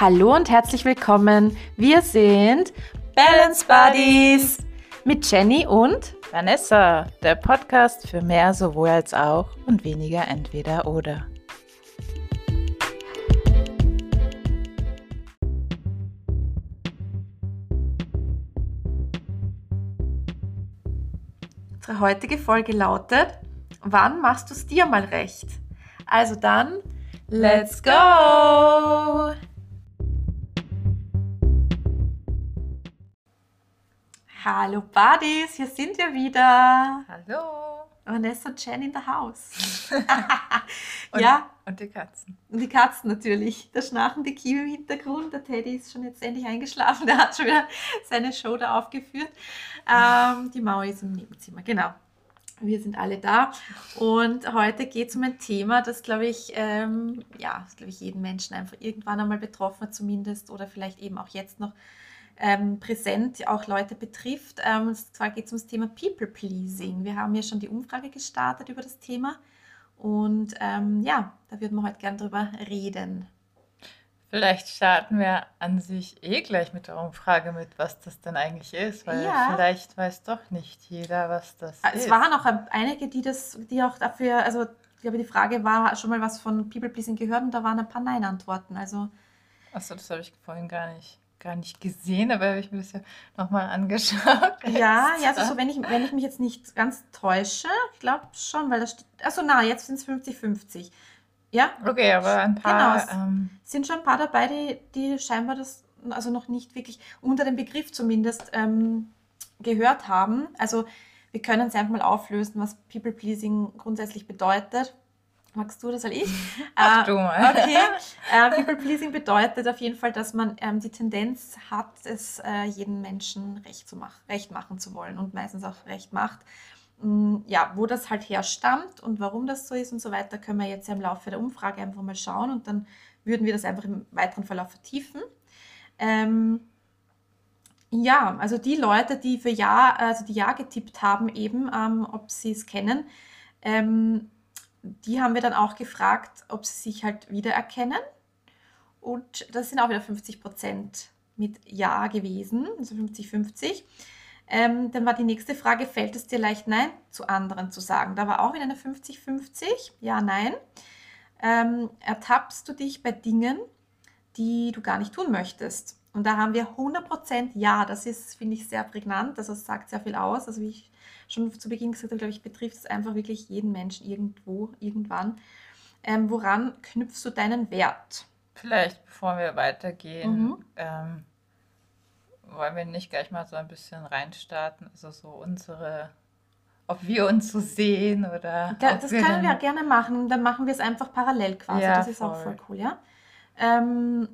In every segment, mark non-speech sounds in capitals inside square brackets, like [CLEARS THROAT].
Hallo und herzlich willkommen. Wir sind Balance Buddies mit Jenny und Vanessa, der Podcast für mehr sowohl als auch und weniger entweder oder. Unsere heutige Folge lautet: Wann machst du es dir mal recht? Also dann, let's go! Hallo Buddies, hier sind wir wieder. Hallo. Vanessa und Jen in der Haus. [LAUGHS] und, ja. Und die Katzen. Und die Katzen natürlich. Der schnarchende Kiwi im Hintergrund. Der Teddy ist schon jetzt endlich eingeschlafen. [LAUGHS] Der hat schon wieder seine Show da aufgeführt. Ähm, die Maui ist im Nebenzimmer. Genau. Wir sind alle da. Und heute geht es um ein Thema, das, glaube ich, ähm, ja, glaube ich, jeden Menschen einfach irgendwann einmal betroffen hat, zumindest, oder vielleicht eben auch jetzt noch ähm, präsent auch Leute betrifft. Ähm, und zwar geht es ums Thema People Pleasing. Wir haben ja schon die Umfrage gestartet über das Thema und ähm, ja, da würden wir heute gerne drüber reden. Vielleicht starten wir an sich eh gleich mit der Umfrage mit, was das denn eigentlich ist, weil ja. vielleicht weiß doch nicht jeder, was das es ist. Es waren auch einige, die das, die auch dafür, also ich glaube, die Frage war schon mal was von People Pleasing gehört und da waren ein paar Nein-Antworten. Also Achso, das habe ich vorhin gar nicht gar nicht gesehen, aber habe ich mir das ja nochmal angeschaut. [LAUGHS] Ja, ja, also so, [LAUGHS] wenn, ich, wenn ich mich jetzt nicht ganz täusche, ich glaube schon, weil das steht, achso, na, jetzt sind es 50-50. Ja? Okay, aber ein paar. Genau, ähm, sind schon ein paar dabei, die, die scheinbar das, also noch nicht wirklich unter dem Begriff zumindest ähm, gehört haben. Also wir können es einfach mal auflösen, was People Pleasing grundsätzlich bedeutet. Magst du oder soll ich? [LAUGHS] Ach, du mal. [LAUGHS] Okay. Äh, [LAUGHS] People Pleasing bedeutet auf jeden Fall, dass man ähm, die Tendenz hat, es äh, jedem Menschen recht, zu mach recht machen zu wollen und meistens auch recht macht. Ähm, ja, wo das halt herstammt und warum das so ist und so weiter, können wir jetzt ja im Laufe der Umfrage einfach mal schauen und dann würden wir das einfach im weiteren Verlauf vertiefen. Ähm, ja, also die Leute, die für Ja, also die Ja getippt haben, eben, ähm, ob sie es kennen, ähm, die haben wir dann auch gefragt, ob sie sich halt wiedererkennen. Und das sind auch wieder 50 Prozent mit Ja gewesen, also 50-50. Ähm, dann war die nächste Frage, fällt es dir leicht Nein zu anderen zu sagen? Da war auch wieder eine 50-50, Ja, Nein. Ähm, ertappst du dich bei Dingen, die du gar nicht tun möchtest? Und da haben wir 100% Ja, das ist, finde ich, sehr prägnant, also das sagt sehr viel aus. Also wie ich schon zu Beginn gesagt habe, glaube ich, betrifft es einfach wirklich jeden Menschen irgendwo, irgendwann. Ähm, woran knüpfst du deinen Wert? Vielleicht, bevor wir weitergehen, mhm. ähm, wollen wir nicht gleich mal so ein bisschen reinstarten, also so unsere, ob wir uns so sehen oder. Ja, das wir können wir gerne machen, dann machen wir es einfach parallel quasi. Ja, das ist voll. auch voll cool, ja. Ähm,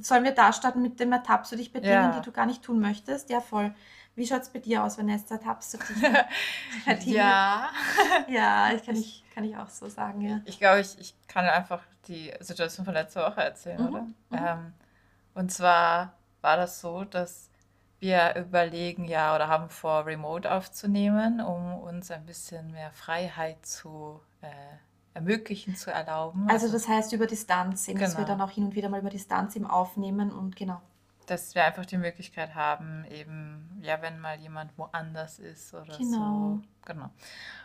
sollen wir da starten mit dem Ertappst du dich bei Dingen, ja. die du gar nicht tun möchtest? Ja, voll. Wie schaut es bei dir aus, Vanessa? Tappst du dich? [LAUGHS] ja. [LAUGHS] ja, ich kann, ich, kann ich auch so sagen, ja. Ich glaube, ich, ich kann einfach die Situation von letzter Woche erzählen, mhm. oder? Mhm. Ähm, und zwar war das so, dass wir überlegen, ja, oder haben vor, Remote aufzunehmen, um uns ein bisschen mehr Freiheit zu äh, ermöglichen, zu erlauben. Also, also das heißt über Distanz, eben, genau. dass wir genau. dann auch hin und wieder mal über Distanz eben aufnehmen und genau dass wir einfach die Möglichkeit haben, eben, ja, wenn mal jemand woanders ist oder genau. so. Genau.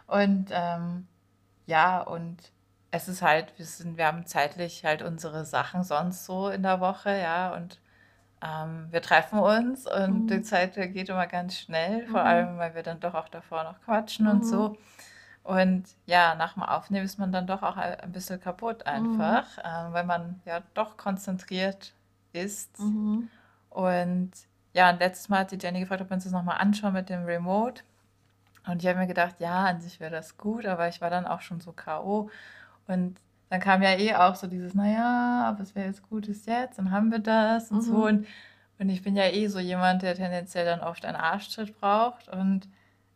Und ähm, ja, und es ist halt, wir sind, wir haben zeitlich halt unsere Sachen sonst so in der Woche, ja, und ähm, wir treffen uns und mhm. die Zeit geht immer ganz schnell, vor mhm. allem, weil wir dann doch auch davor noch quatschen mhm. und so. Mhm. Und ja, nach dem Aufnehmen ist man dann doch auch ein bisschen kaputt einfach, äh, weil man ja doch konzentriert ist. Mhm. Und ja, und letztes Mal hat die Jenny gefragt, ob wir uns das nochmal anschauen mit dem Remote. Und ich habe mir gedacht, ja, an sich wäre das gut, aber ich war dann auch schon so K.O. Und dann kam ja eh auch so dieses, naja, was wäre jetzt Gutes jetzt? Dann haben wir das und mhm. so. Und, und ich bin ja eh so jemand, der tendenziell dann oft einen Arschtritt braucht. Und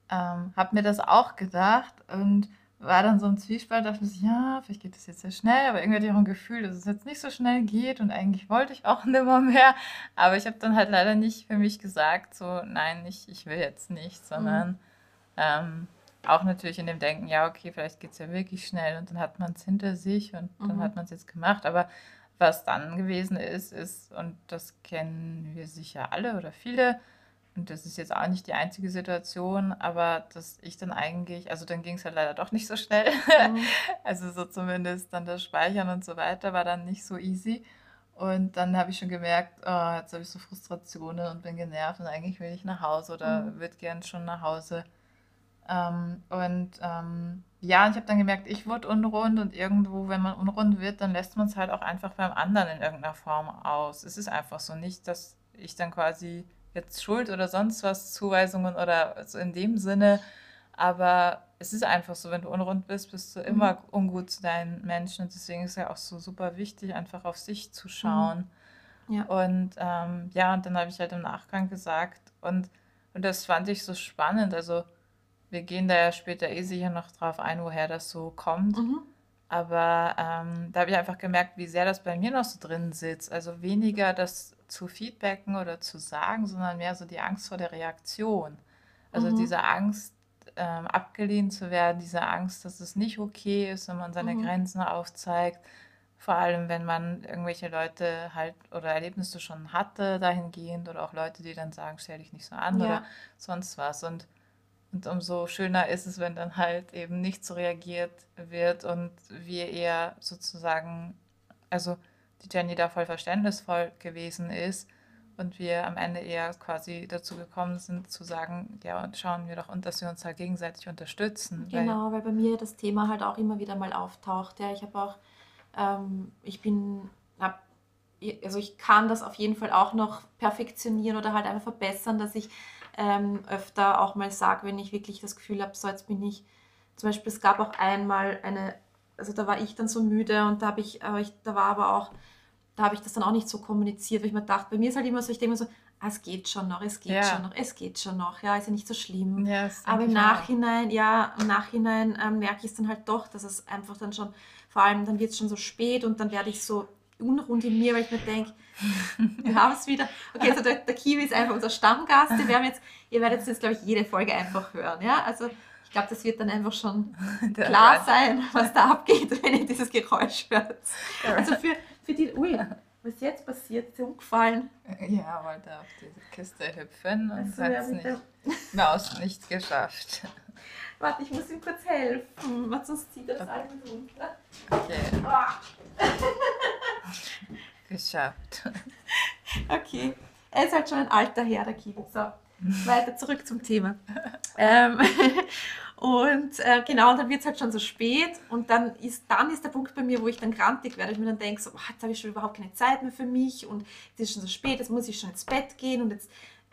ähm, habe mir das auch gedacht. Und war dann so ein Zwiespalt, dachte ich, ja, vielleicht geht das jetzt sehr schnell, aber irgendwie hatte ich auch ein Gefühl, dass es jetzt nicht so schnell geht und eigentlich wollte ich auch [LAUGHS] nimmer mehr. Aber ich habe dann halt leider nicht für mich gesagt, so, nein, ich, ich will jetzt nicht, sondern mhm. ähm, auch natürlich in dem Denken, ja, okay, vielleicht geht es ja wirklich schnell und dann hat man es hinter sich und mhm. dann hat man es jetzt gemacht. Aber was dann gewesen ist, ist, und das kennen wir sicher alle oder viele, und das ist jetzt auch nicht die einzige Situation, aber dass ich dann eigentlich, also dann ging es halt leider doch nicht so schnell. Mhm. [LAUGHS] also so zumindest dann das Speichern und so weiter war dann nicht so easy. Und dann habe ich schon gemerkt, oh, jetzt habe ich so Frustrationen und bin genervt und eigentlich will ich nach Hause oder mhm. würde gern schon nach Hause. Ähm, und ähm, ja, ich habe dann gemerkt, ich wurde unrund und irgendwo, wenn man unrund wird, dann lässt man es halt auch einfach beim anderen in irgendeiner Form aus. Es ist einfach so nicht, dass ich dann quasi jetzt Schuld oder sonst was, Zuweisungen oder so in dem Sinne. Aber es ist einfach so, wenn du unrund bist, bist du immer mhm. ungut zu deinen Menschen. Und deswegen ist es ja auch so super wichtig, einfach auf sich zu schauen. Mhm. Ja. Und ähm, ja, und dann habe ich halt im Nachgang gesagt, und, und das fand ich so spannend. Also, wir gehen da ja später eh sicher noch drauf ein, woher das so kommt. Mhm. Aber ähm, da habe ich einfach gemerkt, wie sehr das bei mir noch so drin sitzt. Also weniger das zu feedbacken oder zu sagen, sondern mehr so die Angst vor der Reaktion. Also mhm. diese Angst, ähm, abgelehnt zu werden, diese Angst, dass es nicht okay ist, wenn man seine mhm. Grenzen aufzeigt. Vor allem, wenn man irgendwelche Leute halt oder Erlebnisse schon hatte dahingehend oder auch Leute, die dann sagen, stell dich nicht so an ja. oder sonst was. Und, und umso schöner ist es, wenn dann halt eben nicht so reagiert wird und wir eher sozusagen, also die Jenny da voll verständnisvoll gewesen ist und wir am Ende eher quasi dazu gekommen sind zu sagen, ja, und schauen wir doch, und dass wir uns da gegenseitig unterstützen. Genau, weil, weil bei mir das Thema halt auch immer wieder mal auftaucht. Ja, ich habe auch, ähm, ich bin, hab, also ich kann das auf jeden Fall auch noch perfektionieren oder halt einfach verbessern, dass ich ähm, öfter auch mal sage, wenn ich wirklich das Gefühl habe, so jetzt bin ich, zum Beispiel es gab auch einmal eine also da war ich dann so müde und da habe ich, äh, ich, da war aber auch, da habe ich das dann auch nicht so kommuniziert, weil ich mir dachte, bei mir ist halt immer so, ich denke mir so, ah, es geht schon noch, es geht ja. schon noch, es geht schon noch, ja, ist ja nicht so schlimm. Ja, aber im Nachhinein, auch. ja, im Nachhinein ähm, merke ich es dann halt doch, dass es einfach dann schon, vor allem dann wird es schon so spät und dann werde ich so unrund in mir, weil ich mir denke, [LAUGHS] wir haben es wieder. Okay, also der, der, Kiwi ist einfach unser Stammgast. Wir haben jetzt, ihr werdet jetzt, glaube ich, jede Folge einfach hören. Ja? Also ich glaube, das wird dann einfach schon [LAUGHS] klar sein, was da abgeht, [LAUGHS] wenn ihr dieses Geräusch hört. Also für, für die, ui, was jetzt passiert, ist ja umgefallen. Ja, wollte auf diese Kiste hüpfen und also, hat es nicht, Maus nicht geschafft. [LAUGHS] Warte, ich muss ihm kurz helfen, weil sonst zieht das okay. alles runter. Okay. Oh. Geschafft. Okay. Er ist halt schon ein alter Herr, der Kiwi. So. Weiter zurück zum Thema. ähm, [LAUGHS] und äh, genau, und dann wird es halt schon so spät und dann ist, dann ist der Punkt bei mir, wo ich dann grantig werde. Ich mir dann denke, so, oh, jetzt habe ich schon überhaupt keine Zeit mehr für mich und es ist schon so spät, jetzt muss ich schon ins Bett gehen und jetzt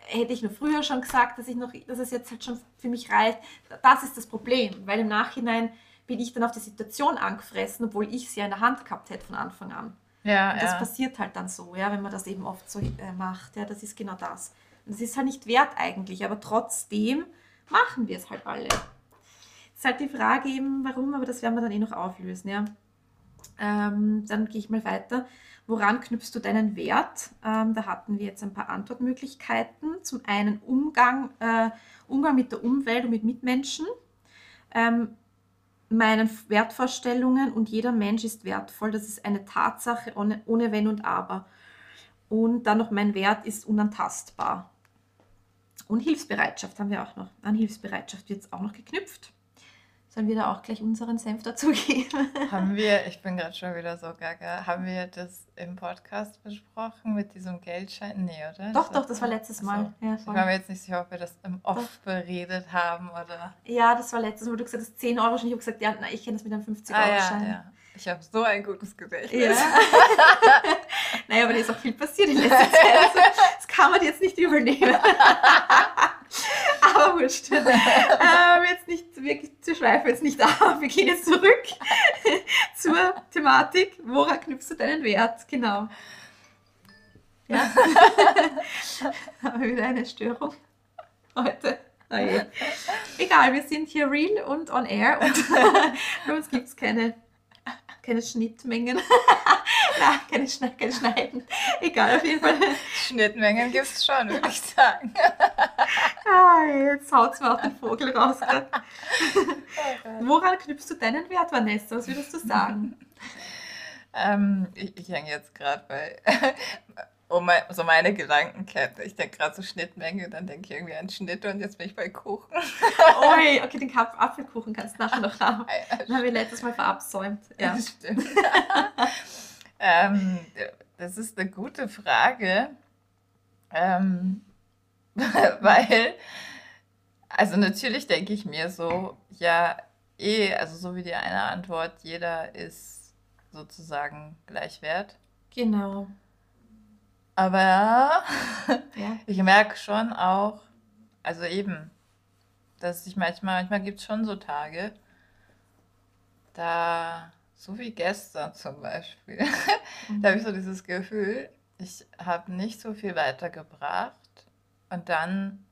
hätte ich nur früher schon gesagt, dass, ich noch, dass es jetzt halt schon für mich reicht. Das ist das Problem, weil im Nachhinein bin ich dann auf die Situation angefressen, obwohl ich sie ja in der Hand gehabt hätte von Anfang an. Ja, und das ja. passiert halt dann so, ja, wenn man das eben oft so äh, macht. Ja, das ist genau das. Das ist halt nicht wert eigentlich, aber trotzdem machen wir es halt alle. Es ist halt die Frage eben, warum, aber das werden wir dann eh noch auflösen. Ja. Ähm, dann gehe ich mal weiter. Woran knüpfst du deinen Wert? Ähm, da hatten wir jetzt ein paar Antwortmöglichkeiten. Zum einen Umgang, äh, Umgang mit der Umwelt und mit Mitmenschen. Ähm, meinen Wertvorstellungen und jeder Mensch ist wertvoll. Das ist eine Tatsache ohne, ohne Wenn und Aber. Und dann noch mein Wert ist unantastbar. Und Hilfsbereitschaft haben wir auch noch. An Hilfsbereitschaft wird es auch noch geknüpft. Sollen wir da auch gleich unseren Senf dazugeben? [LAUGHS] Haben wir, ich bin gerade schon wieder so gaga, haben wir das im Podcast besprochen mit diesem Geldschein? Nee, oder? Doch, das doch, das war letztes Mal. Ja, ich war mir jetzt nicht sicher, ob wir das im Off doch. beredet haben oder. Ja, das war letztes Mal, wo du gesagt hast, 10 Euro schon. Ich habe gesagt, ja, na, ich kenne das mit einem 50-Euro-Schein. Ah, ja, ja. Ich habe so ein gutes Gedächtnis. Ja. [LAUGHS] [LAUGHS] naja, aber da ist auch viel passiert in letzter Zeit. Also, kann man jetzt nicht übernehmen. [LAUGHS] aber wurscht. Ähm, jetzt nicht wirklich zu schweifen, jetzt nicht ab. Wir gehen jetzt zurück [LAUGHS] zur Thematik. Woran knüpfst du deinen Wert? Genau. Ja. [LAUGHS] haben wir wieder eine Störung heute. Oh Egal, wir sind hier real und on air und bei uns gibt es keine keine Schnittmengen. [LAUGHS] Nein, keine, Schne keine Schneiden. Egal, auf jeden Fall. Schnittmengen gibt es schon, würde ich sagen. [LAUGHS] ah, jetzt haut es mir auch den Vogel raus. [LAUGHS] Woran knüpfst du deinen Wert, Vanessa? Was würdest du sagen? ähm, ich, ich hänge jetzt gerade bei um mein, so meine Gedankenkette. Ich denke gerade so Schnittmenge, dann denke ich irgendwie an Schnitt und jetzt bin ich bei Kuchen. Ui, [LAUGHS] okay, den Apfelkuchen kannst du nachher noch [LAUGHS] haben. Den haben wir letztes Mal verabsäumt. [LAUGHS] Ja, das stimmt. ähm, das ist eine gute Frage, ähm, weil, also natürlich denke ich mir so, ja, eh, also so wie die eine Antwort, jeder ist sozusagen gleichwert. Genau. Aber [LAUGHS] ja. ich merke schon auch, also eben, dass ich manchmal, manchmal gibt es schon so Tage, da, so wie gestern zum Beispiel, mhm. [LAUGHS] da habe ich so dieses Gefühl, ich habe nicht so viel weitergebracht und dann,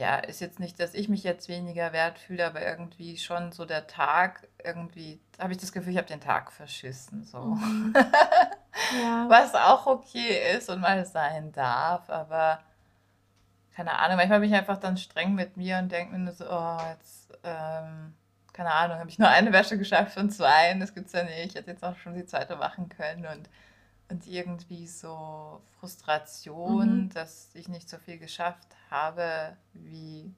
ja, ist jetzt nicht, dass ich mich jetzt weniger wert fühle, aber irgendwie schon so der Tag, irgendwie habe ich das Gefühl, ich habe den Tag verschissen, so. Mhm. [LAUGHS] Ja. Was auch okay ist und mal sein darf, aber keine Ahnung, manchmal bin ich einfach dann streng mit mir und denke mir so, oh, jetzt, ähm, keine Ahnung, habe ich nur eine Wäsche geschafft von zwei, das gibt es ja nicht, ich hätte jetzt auch schon die zweite machen können und, und irgendwie so Frustration, mhm. dass ich nicht so viel geschafft habe, wie,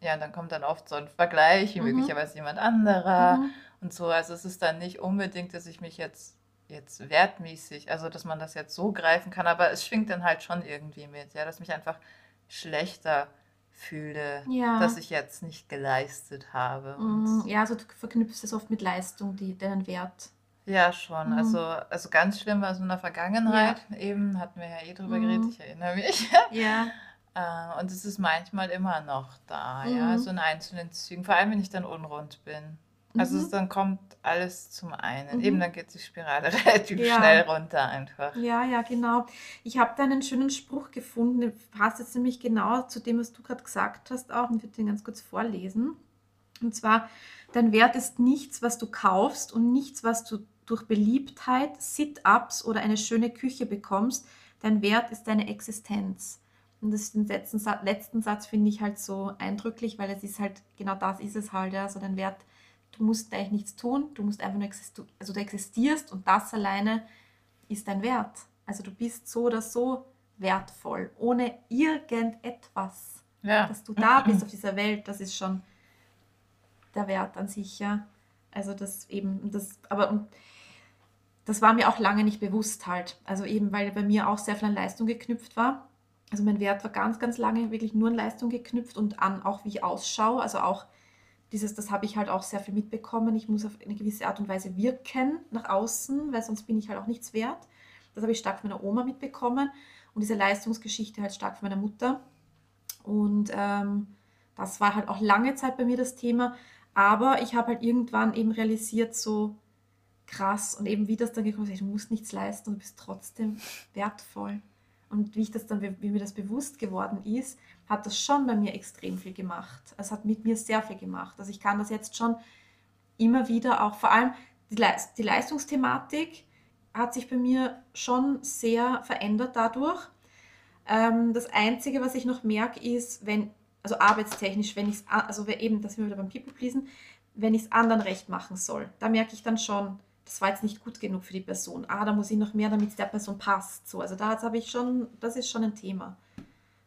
ja, dann kommt dann oft so ein Vergleich, wie mhm. möglicherweise jemand anderer mhm. und so, also es ist dann nicht unbedingt, dass ich mich jetzt jetzt wertmäßig, also dass man das jetzt so greifen kann, aber es schwingt dann halt schon irgendwie mit, ja, dass mich einfach schlechter fühle, ja. dass ich jetzt nicht geleistet habe. Mm, ja, also du verknüpfst es oft mit Leistung, die deinen Wert. Ja, schon. Mhm. Also, also ganz schlimm war es in der Vergangenheit. Ja. Eben hatten wir ja eh drüber mhm. geredet, ich erinnere mich. [LAUGHS] Ja. Äh, und es ist manchmal immer noch da, mhm. ja, so in einzelnen Zügen, vor allem wenn ich dann unrund bin. Also mhm. dann kommt alles zum einen. Mhm. Eben dann geht die Spirale [LAUGHS] relativ ja. schnell runter einfach. Ja, ja, genau. Ich habe da einen schönen Spruch gefunden, der passt jetzt nämlich genau zu dem, was du gerade gesagt hast auch und würde den ganz kurz vorlesen. Und zwar, dein Wert ist nichts, was du kaufst und nichts, was du durch Beliebtheit, Sit-ups oder eine schöne Küche bekommst. Dein Wert ist deine Existenz. Und das, den letzten, letzten Satz finde ich halt so eindrücklich, weil es ist halt, genau das ist es halt, ja, so dein Wert Du musst eigentlich nichts tun, du musst einfach nur existieren, also du existierst und das alleine ist dein Wert. Also du bist so oder so wertvoll, ohne irgendetwas. Ja. Dass du da bist auf dieser Welt, das ist schon der Wert an sich, ja. Also das eben, das, aber das war mir auch lange nicht bewusst halt. Also eben, weil bei mir auch sehr viel an Leistung geknüpft war. Also mein Wert war ganz, ganz lange wirklich nur an Leistung geknüpft und an auch wie ich ausschaue. Also auch dieses, das habe ich halt auch sehr viel mitbekommen. Ich muss auf eine gewisse Art und Weise wirken nach außen, weil sonst bin ich halt auch nichts wert. Das habe ich stark von meiner Oma mitbekommen und diese Leistungsgeschichte halt stark von meiner Mutter. Und ähm, das war halt auch lange Zeit bei mir das Thema. Aber ich habe halt irgendwann eben realisiert, so krass und eben wie das dann gekommen ist, du musst nichts leisten und du bist trotzdem wertvoll. Und wie ich das dann, wie mir das bewusst geworden ist, hat das schon bei mir extrem viel gemacht. Es hat mit mir sehr viel gemacht. Also ich kann das jetzt schon immer wieder auch, vor allem die, Leist die Leistungsthematik hat sich bei mir schon sehr verändert dadurch. Ähm, das Einzige, was ich noch merke, ist, wenn, also arbeitstechnisch, wenn ich es, also eben, dass wir wieder beim People pleasen, wenn ich es anderen recht machen soll, da merke ich dann schon, das war jetzt nicht gut genug für die Person. Ah, da muss ich noch mehr, damit es der Person passt. So, also da habe ich schon, das ist schon ein Thema.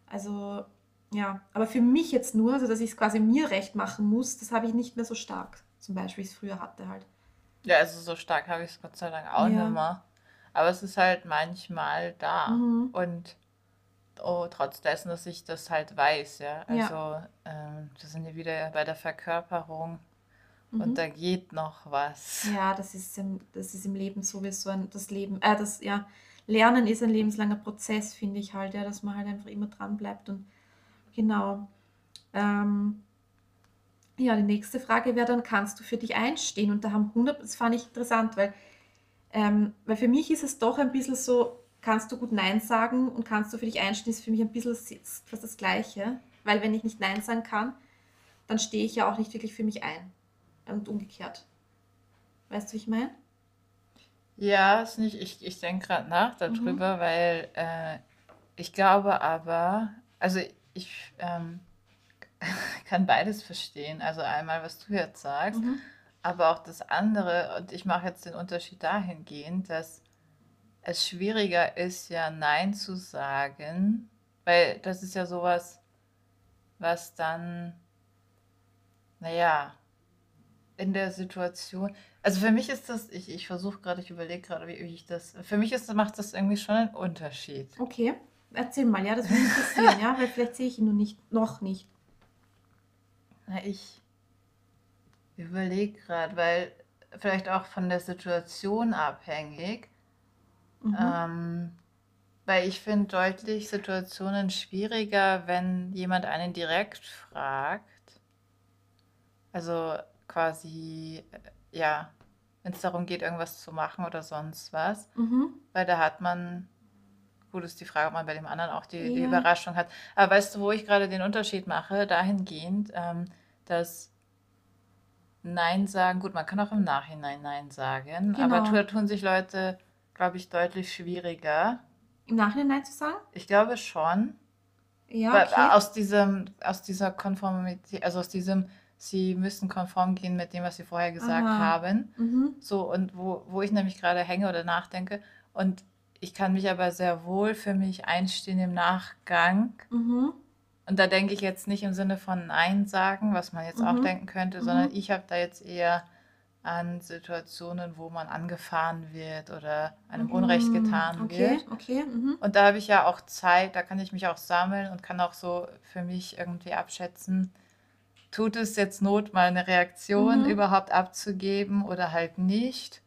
Also ja, aber für mich jetzt nur, also dass ich es quasi mir recht machen muss, das habe ich nicht mehr so stark, zum Beispiel, wie ich es früher hatte halt. Ja, also so stark habe ich es Gott sei Dank auch ja. nicht mehr. Aber es ist halt manchmal da. Mhm. Und oh, trotz dessen, dass ich das halt weiß, ja. Also ja. Ähm, wir sind ja wieder bei der Verkörperung. Mhm. Und da geht noch was. Ja, das ist im, das ist im Leben sowieso ein, das Leben, äh, das, ja, Lernen ist ein lebenslanger Prozess, finde ich halt, ja, dass man halt einfach immer dran bleibt und Genau. Ähm, ja, die nächste Frage wäre dann, kannst du für dich einstehen? Und da haben 100, das fand ich interessant, weil, ähm, weil für mich ist es doch ein bisschen so, kannst du gut Nein sagen und kannst du für dich einstehen, ist für mich ein bisschen fast das Gleiche. Weil wenn ich nicht Nein sagen kann, dann stehe ich ja auch nicht wirklich für mich ein. Und umgekehrt. Weißt du, wie ich meine? Ja, ist nicht, ich, ich denke gerade nach darüber, mhm. weil äh, ich glaube aber, also ich ähm, [LAUGHS] kann beides verstehen. Also einmal, was du jetzt sagst, mhm. aber auch das andere, und ich mache jetzt den Unterschied dahingehend, dass es schwieriger ist, ja Nein zu sagen, weil das ist ja sowas, was dann, naja, in der Situation, also für mich ist das, ich, ich versuche gerade, ich überlege gerade, wie, ich das, für mich ist, macht das irgendwie schon einen Unterschied. Okay, erzähl mal, ja, das würde mich interessieren, ja, weil vielleicht sehe ich ihn noch nicht, noch nicht. Na, ich überlege gerade, weil vielleicht auch von der Situation abhängig, Mhm. Ähm, weil ich finde deutlich Situationen schwieriger, wenn jemand einen direkt fragt. Also quasi, äh, ja, wenn es darum geht, irgendwas zu machen oder sonst was. Mhm. Weil da hat man, gut ist die Frage, ob man bei dem anderen auch die, die Überraschung hat. Aber weißt du, wo ich gerade den Unterschied mache? Dahingehend, ähm, dass Nein sagen, gut, man kann auch im Nachhinein Nein sagen, aber Genau. tun sich Leute glaube ich, deutlich schwieriger. Im Nachhinein Nein zu sagen? Ich glaube schon. Ja, okay. Aus diesem, aus dieser Konformität, also aus diesem, sie müssen konform gehen mit dem, was sie vorher gesagt Aha. haben. Mhm. So, und wo, wo ich nämlich gerade hänge oder nachdenke. Und ich kann mich aber sehr wohl für mich einstehen im Nachgang. Mhm. Und da denke ich jetzt nicht im Sinne von Nein sagen, was man jetzt mhm. auch denken könnte, sondern mhm. ich habe da jetzt eher an Situationen, wo man angefahren wird oder einem Unrecht mm, getan okay, wird. Okay, mhm. Und da habe ich ja auch Zeit, da kann ich mich auch sammeln und kann auch so für mich irgendwie abschätzen, tut es jetzt Not, mal eine Reaktion mhm. überhaupt abzugeben oder halt nicht.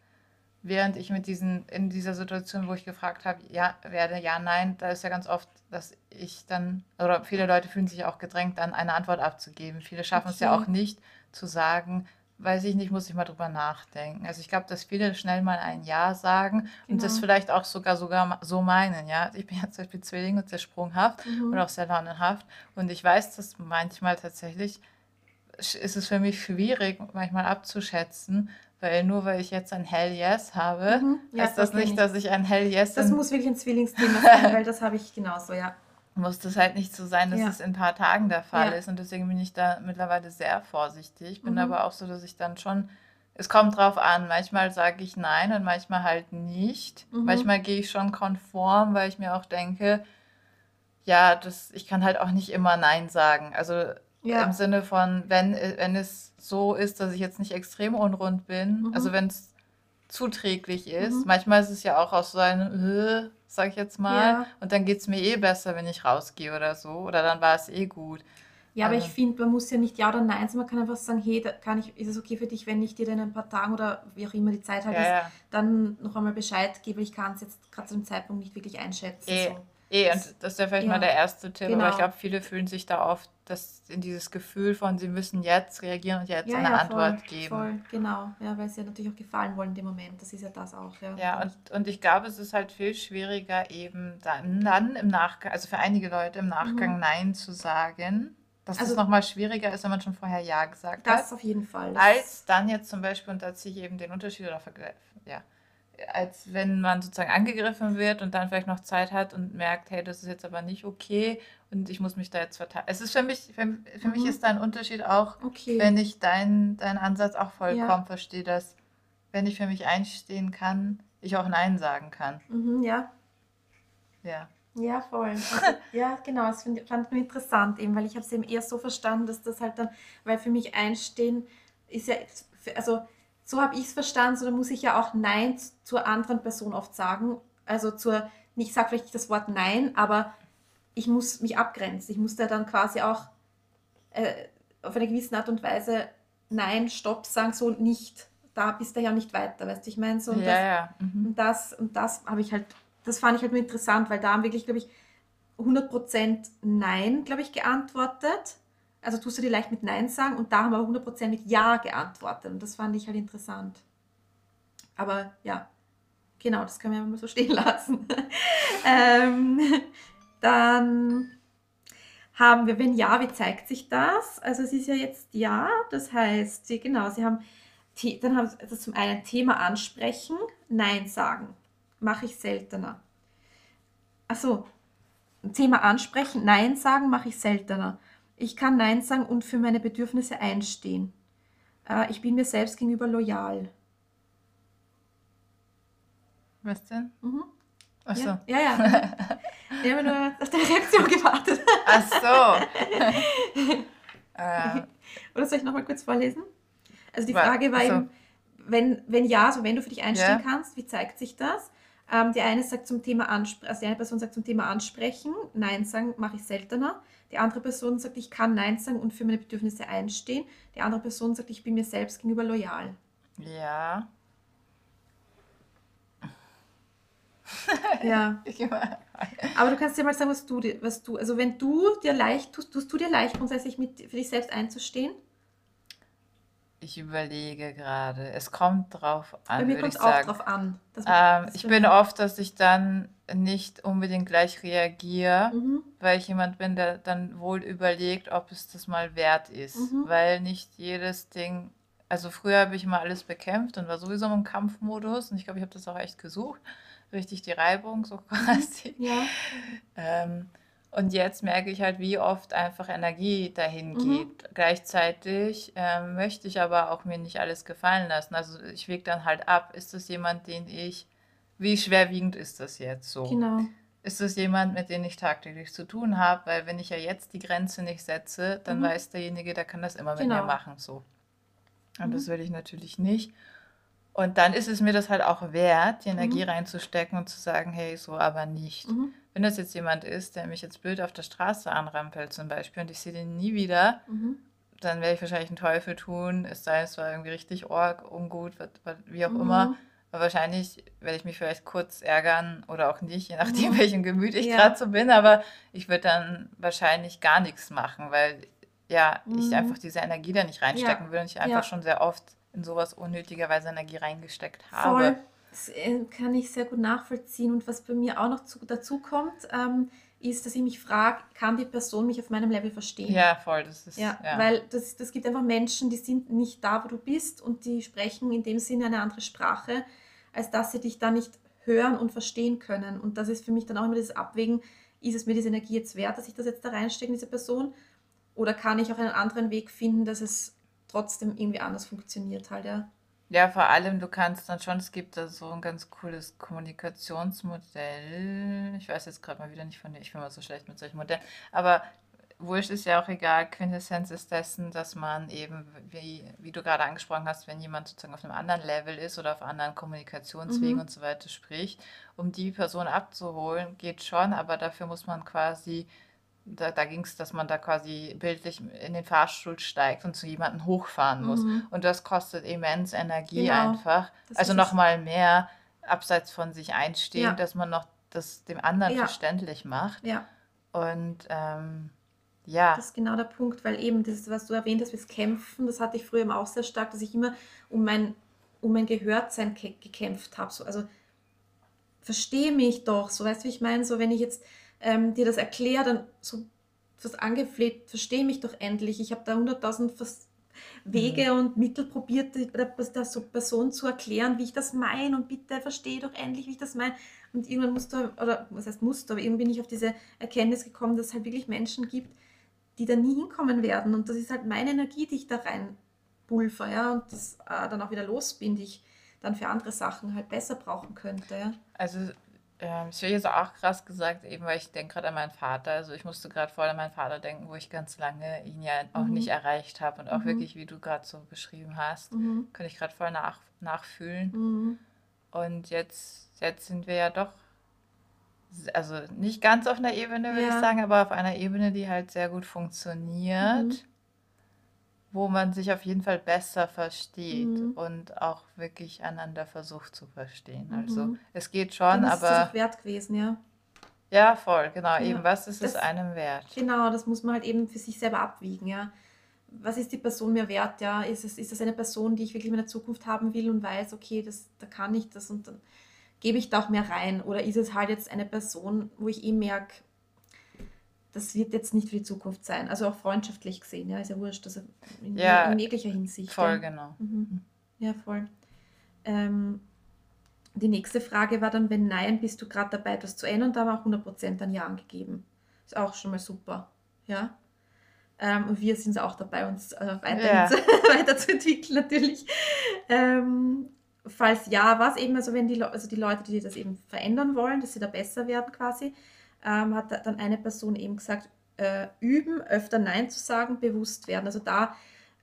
Während ich mit diesen, in dieser Situation, wo ich gefragt habe, ja, werde, ja, nein, da ist ja ganz oft, dass ich dann, oder viele Leute fühlen sich auch gedrängt, dann eine Antwort abzugeben. Viele schaffen okay. es ja auch nicht zu sagen, weiß ich nicht, muss ich mal drüber nachdenken. Also ich glaube, dass viele schnell mal ein Ja sagen genau. und das genau. vielleicht auch sogar sogar so meinen. Ja, ich bin ja zum Beispiel Zwilling und sehr sprunghaft mhm. und auch sehr launenhaft und ich weiß, dass manchmal tatsächlich ist es für mich schwierig, manchmal abzuschätzen, weil nur weil ich jetzt ein Hell Yes habe, mhm. ja, heißt das nicht, dass ich ein Hell Yes. Das muss wirklich ein Zwillingsthema sein, [LAUGHS] weil das habe ich genauso, ja muss das halt nicht so sein, dass ja. es in ein paar Tagen der Fall ja. ist. Und deswegen bin ich da mittlerweile sehr vorsichtig. Bin mhm. aber auch so, dass ich dann schon, es kommt drauf an. Manchmal sage ich nein und manchmal halt nicht. Mhm. Manchmal gehe ich schon konform, weil ich mir auch denke, ja, das, ich kann halt auch nicht immer nein sagen. Also ja. im Sinne von, wenn, wenn es so ist, dass ich jetzt nicht extrem unrund bin, mhm. also wenn es zuträglich ist. Mhm. Manchmal ist es ja auch aus so einem, äh, sag ich jetzt mal, ja. und dann geht es mir eh besser, wenn ich rausgehe oder so, oder dann war es eh gut. Ja, aber also, ich finde, man muss ja nicht Ja oder Nein sagen, man kann einfach sagen, hey, da kann ich, ist es okay für dich, wenn ich dir dann ein paar Tagen oder wie auch immer die Zeit habe, ja, ja. dann noch einmal Bescheid gebe, ich kann es jetzt gerade zu dem Zeitpunkt nicht wirklich einschätzen. Eh. So. Eh, und das ist ja vielleicht ja. mal der erste Tipp, genau. aber ich glaube, viele fühlen sich da oft das, in dieses Gefühl von, sie müssen jetzt reagieren und jetzt ja, eine ja, Antwort voll, geben. Voll, genau, ja, weil sie ja natürlich auch gefallen wollen in dem Moment, das ist ja das auch. Ja, ja und, und ich glaube, es ist halt viel schwieriger, eben dann, dann im Nachgang, also für einige Leute im Nachgang mhm. Nein zu sagen. Dass also, es nochmal schwieriger ist, wenn man schon vorher Ja gesagt das hat. Das auf jeden Fall. Als dann jetzt zum Beispiel, und da ziehe ich eben den Unterschied oder ja, als wenn man sozusagen angegriffen wird und dann vielleicht noch Zeit hat und merkt, hey, das ist jetzt aber nicht okay und ich muss mich da jetzt verteidigen. Es ist für mich, für, für mhm. mich ist da ein Unterschied auch, okay. wenn ich deinen dein Ansatz auch vollkommen ja. verstehe, dass wenn ich für mich einstehen kann, ich auch Nein sagen kann. Mhm, ja. Ja. Ja, voll. Also, [LAUGHS] ja, genau. Das find, fand ich interessant, eben, weil ich habe es eben eher so verstanden, dass das halt dann, weil für mich einstehen ist ja, also so habe ich es verstanden, so dann muss ich ja auch Nein zur anderen Person oft sagen. Also zur, ich sage vielleicht nicht das Wort Nein, aber ich muss mich abgrenzen. Ich muss da dann quasi auch äh, auf eine gewisse Art und Weise Nein, Stopp sagen, so nicht. Da bist du ja nicht weiter, weißt du, ich meine so. Und ja, das, ja. Mhm. Und das, und das habe ich halt, das fand ich halt nur interessant, weil da haben wirklich, glaube ich, 100% Nein, glaube ich, geantwortet also tust du dir leicht mit Nein sagen und da haben wir 100% mit Ja geantwortet und das fand ich halt interessant. Aber ja, genau, das können wir mal so stehen [LAUGHS] lassen. ähm, dann haben wir, wenn ja, wie zeigt sich das? Also es ist ja jetzt ja, das heißt, sie, genau, sie haben, dann haben sie also zum einen Thema ansprechen, Nein sagen, mache ich seltener. Achso, Thema ansprechen, Nein sagen, mache ich seltener. Ich kann Nein sagen und für meine Bedürfnisse einstehen. Äh, ich bin mir selbst gegenüber loyal. Was denn? Mhm. Ach so. Ja, ja. ja. [LAUGHS] ich habe nur auf deine Reaktion gewartet. Ach so. [LAUGHS] äh, Oder soll ich nochmal kurz vorlesen? Also die Frage war so. eben, wenn, wenn ja, also wenn du für dich einstehen Ja. kannst, wie zeigt sich das? Ähm, die eine sagt zum Thema Ansprechen, also die eine Person sagt zum Thema Ansprechen, Nein sagen mache ich seltener. Die andere Person sagt, ich kann Nein sagen und für meine Bedürfnisse einstehen. Die andere Person sagt, ich bin mir selbst gegenüber loyal. ja. Ja. [LAUGHS] Aber du kannst dir mal sagen, was du, was du, also wenn du dir leicht tust, tust du dir leicht grundsätzlich mit, für dich selbst einzustehen? Ich überlege gerade. Es kommt drauf Bei an, mir würde kommt es auch sagen. drauf an. dass- Ähm, ich bei bin mir- oft, dass ich dann nicht unbedingt gleich reagiere, Mhm. weil ich jemand bin, der dann wohl überlegt, ob es das mal wert ist. Mhm. Weil nicht jedes Ding, also früher habe ich immer alles bekämpft und war sowieso im Kampfmodus und ich glaube, ich habe das auch echt gesucht. Richtig die Reibung, so [LAUGHS] quasi. Ja. Ähm, und jetzt merke ich halt, wie oft einfach Energie dahin Mhm. geht. Gleichzeitig ähm, möchte ich aber auch mir nicht alles gefallen lassen. Also ich wege dann halt ab, ist das jemand, den ich, wie schwerwiegend ist das jetzt so? Genau. Ist das jemand, mit dem ich tagtäglich zu tun habe? Weil wenn ich ja jetzt die Grenze nicht setze, dann Mhm. weiß derjenige, der kann das immer mit mir Genau. machen so. Und Mhm. das will ich natürlich nicht. Und dann ist es mir das halt auch wert, die Energie Mhm. reinzustecken und zu sagen, hey, so aber nicht. Mhm. Wenn das jetzt jemand ist, der mich jetzt blöd auf der Straße anrampelt zum Beispiel und ich sehe den nie wieder, Mhm. dann werde ich wahrscheinlich einen Teufel tun, es sei es war irgendwie richtig org, ungut, wie auch Mhm. immer. Wahrscheinlich werde ich mich vielleicht kurz ärgern oder auch nicht, je nachdem, Mhm. welchem Gemüt ich Ja. gerade so bin. Aber ich würde dann wahrscheinlich gar nichts machen, weil ja, ich Mhm. einfach diese Energie da nicht reinstecken will und ich einfach Ja. schon sehr oft in sowas unnötigerweise Energie reingesteckt habe. Voll. Das äh, kann ich sehr gut nachvollziehen. Und was bei mir auch noch zu, dazu kommt, ähm, ist, dass ich mich frage, kann die Person mich auf meinem Level verstehen? Ja, voll, das ist Ja, ja. weil das, das gibt einfach Menschen, die sind nicht da, wo du bist und die sprechen in dem Sinne eine andere Sprache, als dass sie dich da nicht hören und verstehen können. Und das ist für mich dann auch immer dieses Abwägen, ist es mir diese Energie jetzt wert, dass ich das jetzt da reinstecke in diese Person? Oder kann ich auch einen anderen Weg finden, dass es trotzdem irgendwie anders funktioniert halt, ja. Ja, vor allem, du kannst dann schon, es gibt da so ein ganz cooles Kommunikationsmodell. Ich weiß jetzt gerade mal wieder nicht von dir, ich bin mal so schlecht mit solchen Modellen. Aber wurscht ist ja auch egal. Quintessenz ist dessen, dass man eben, wie, wie du gerade angesprochen hast, wenn jemand sozusagen auf einem anderen Level ist oder auf anderen Kommunikationswegen Mhm. und so weiter spricht, um die Person abzuholen, geht schon, aber dafür muss man quasi da, da ging es, dass man da quasi bildlich in den Fahrstuhl steigt und zu jemandem hochfahren muss. Mhm. Und das kostet immens Energie Genau. einfach. Das also ist noch es. mal mehr abseits von sich einstehen, Ja. dass man noch das dem anderen Ja. verständlich macht. Ja, Und ähm, ja, das ist genau der Punkt, weil eben das, was du erwähnt hast, das Kämpfen, das hatte ich früher immer auch sehr stark, dass ich immer um mein, um mein Gehörtsein ke- gekämpft habe. So, also verstehe mich doch, so weißt du, wie ich meine? So, wenn ich jetzt ähm, dir das erkläre, dann so fast angefleht, verstehe mich doch endlich. Ich habe da hunderttausend Vers- Wege und Mittel probiert, der, der so Person zu erklären, wie ich das meine und bitte verstehe doch endlich, wie ich das meine. Und irgendwann musst du, oder was heißt musst du, aber irgendwann bin ich auf diese Erkenntnis gekommen, dass es halt wirklich Menschen gibt, die da nie hinkommen werden. Und das ist halt meine Energie, die ich da rein pulver, ja, und das äh, dann auch wieder los bin, die ich dann für andere Sachen halt besser brauchen könnte, ja. also ähm, es wird jetzt auch krass gesagt, eben weil ich denke gerade an meinen Vater. Also ich musste gerade voll an meinen Vater denken, wo ich ganz lange ihn ja auch Mhm. nicht erreicht habe und auch Mhm. wirklich, wie du gerade so beschrieben hast, Mhm. kann ich gerade voll nach, nachfühlen. Mhm. Und jetzt, jetzt sind wir ja doch, also nicht ganz auf einer Ebene, würde ich Ja. sagen, aber auf einer Ebene, die halt sehr gut funktioniert, Mhm. wo man sich auf jeden Fall besser versteht Mhm. und auch wirklich einander versucht zu verstehen. Also Mhm. es geht Dann schon, ist es das aber auch wert gewesen, ja. ja, voll, genau, Ja, eben, was ist es das- einem wert? Genau, das muss man halt eben für sich selber abwiegen, ja. Was ist die Person mir wert, ja? Ist es, ist es eine Person, die ich wirklich in meiner Zukunft haben will und weiß, okay, das, da kann ich das und dann gebe ich da auch mehr rein? Oder ist es halt jetzt eine Person, wo ich eh merke, das wird jetzt nicht für die Zukunft sein. Also auch freundschaftlich gesehen, ja, ist ja wurscht, also in, Ja, in jeglicher Hinsicht. Voll, ja. genau. Mhm. Ja, voll. Ähm, die nächste Frage war dann, wenn nein, bist du gerade dabei, etwas zu ändern? Da war auch 100% ein Ja angegeben. Ist auch schon mal super. Ja. Ähm, und wir sind auch dabei, uns äh, weiterhin ja. zu, [LAUGHS] weiterzuentwickeln natürlich. Ähm, falls ja, was eben, also wenn die, also die Leute, die das eben verändern wollen, dass sie da besser werden quasi, ähm, hat dann eine Person eben gesagt, äh, üben, öfter Nein zu sagen, bewusst werden. Also da,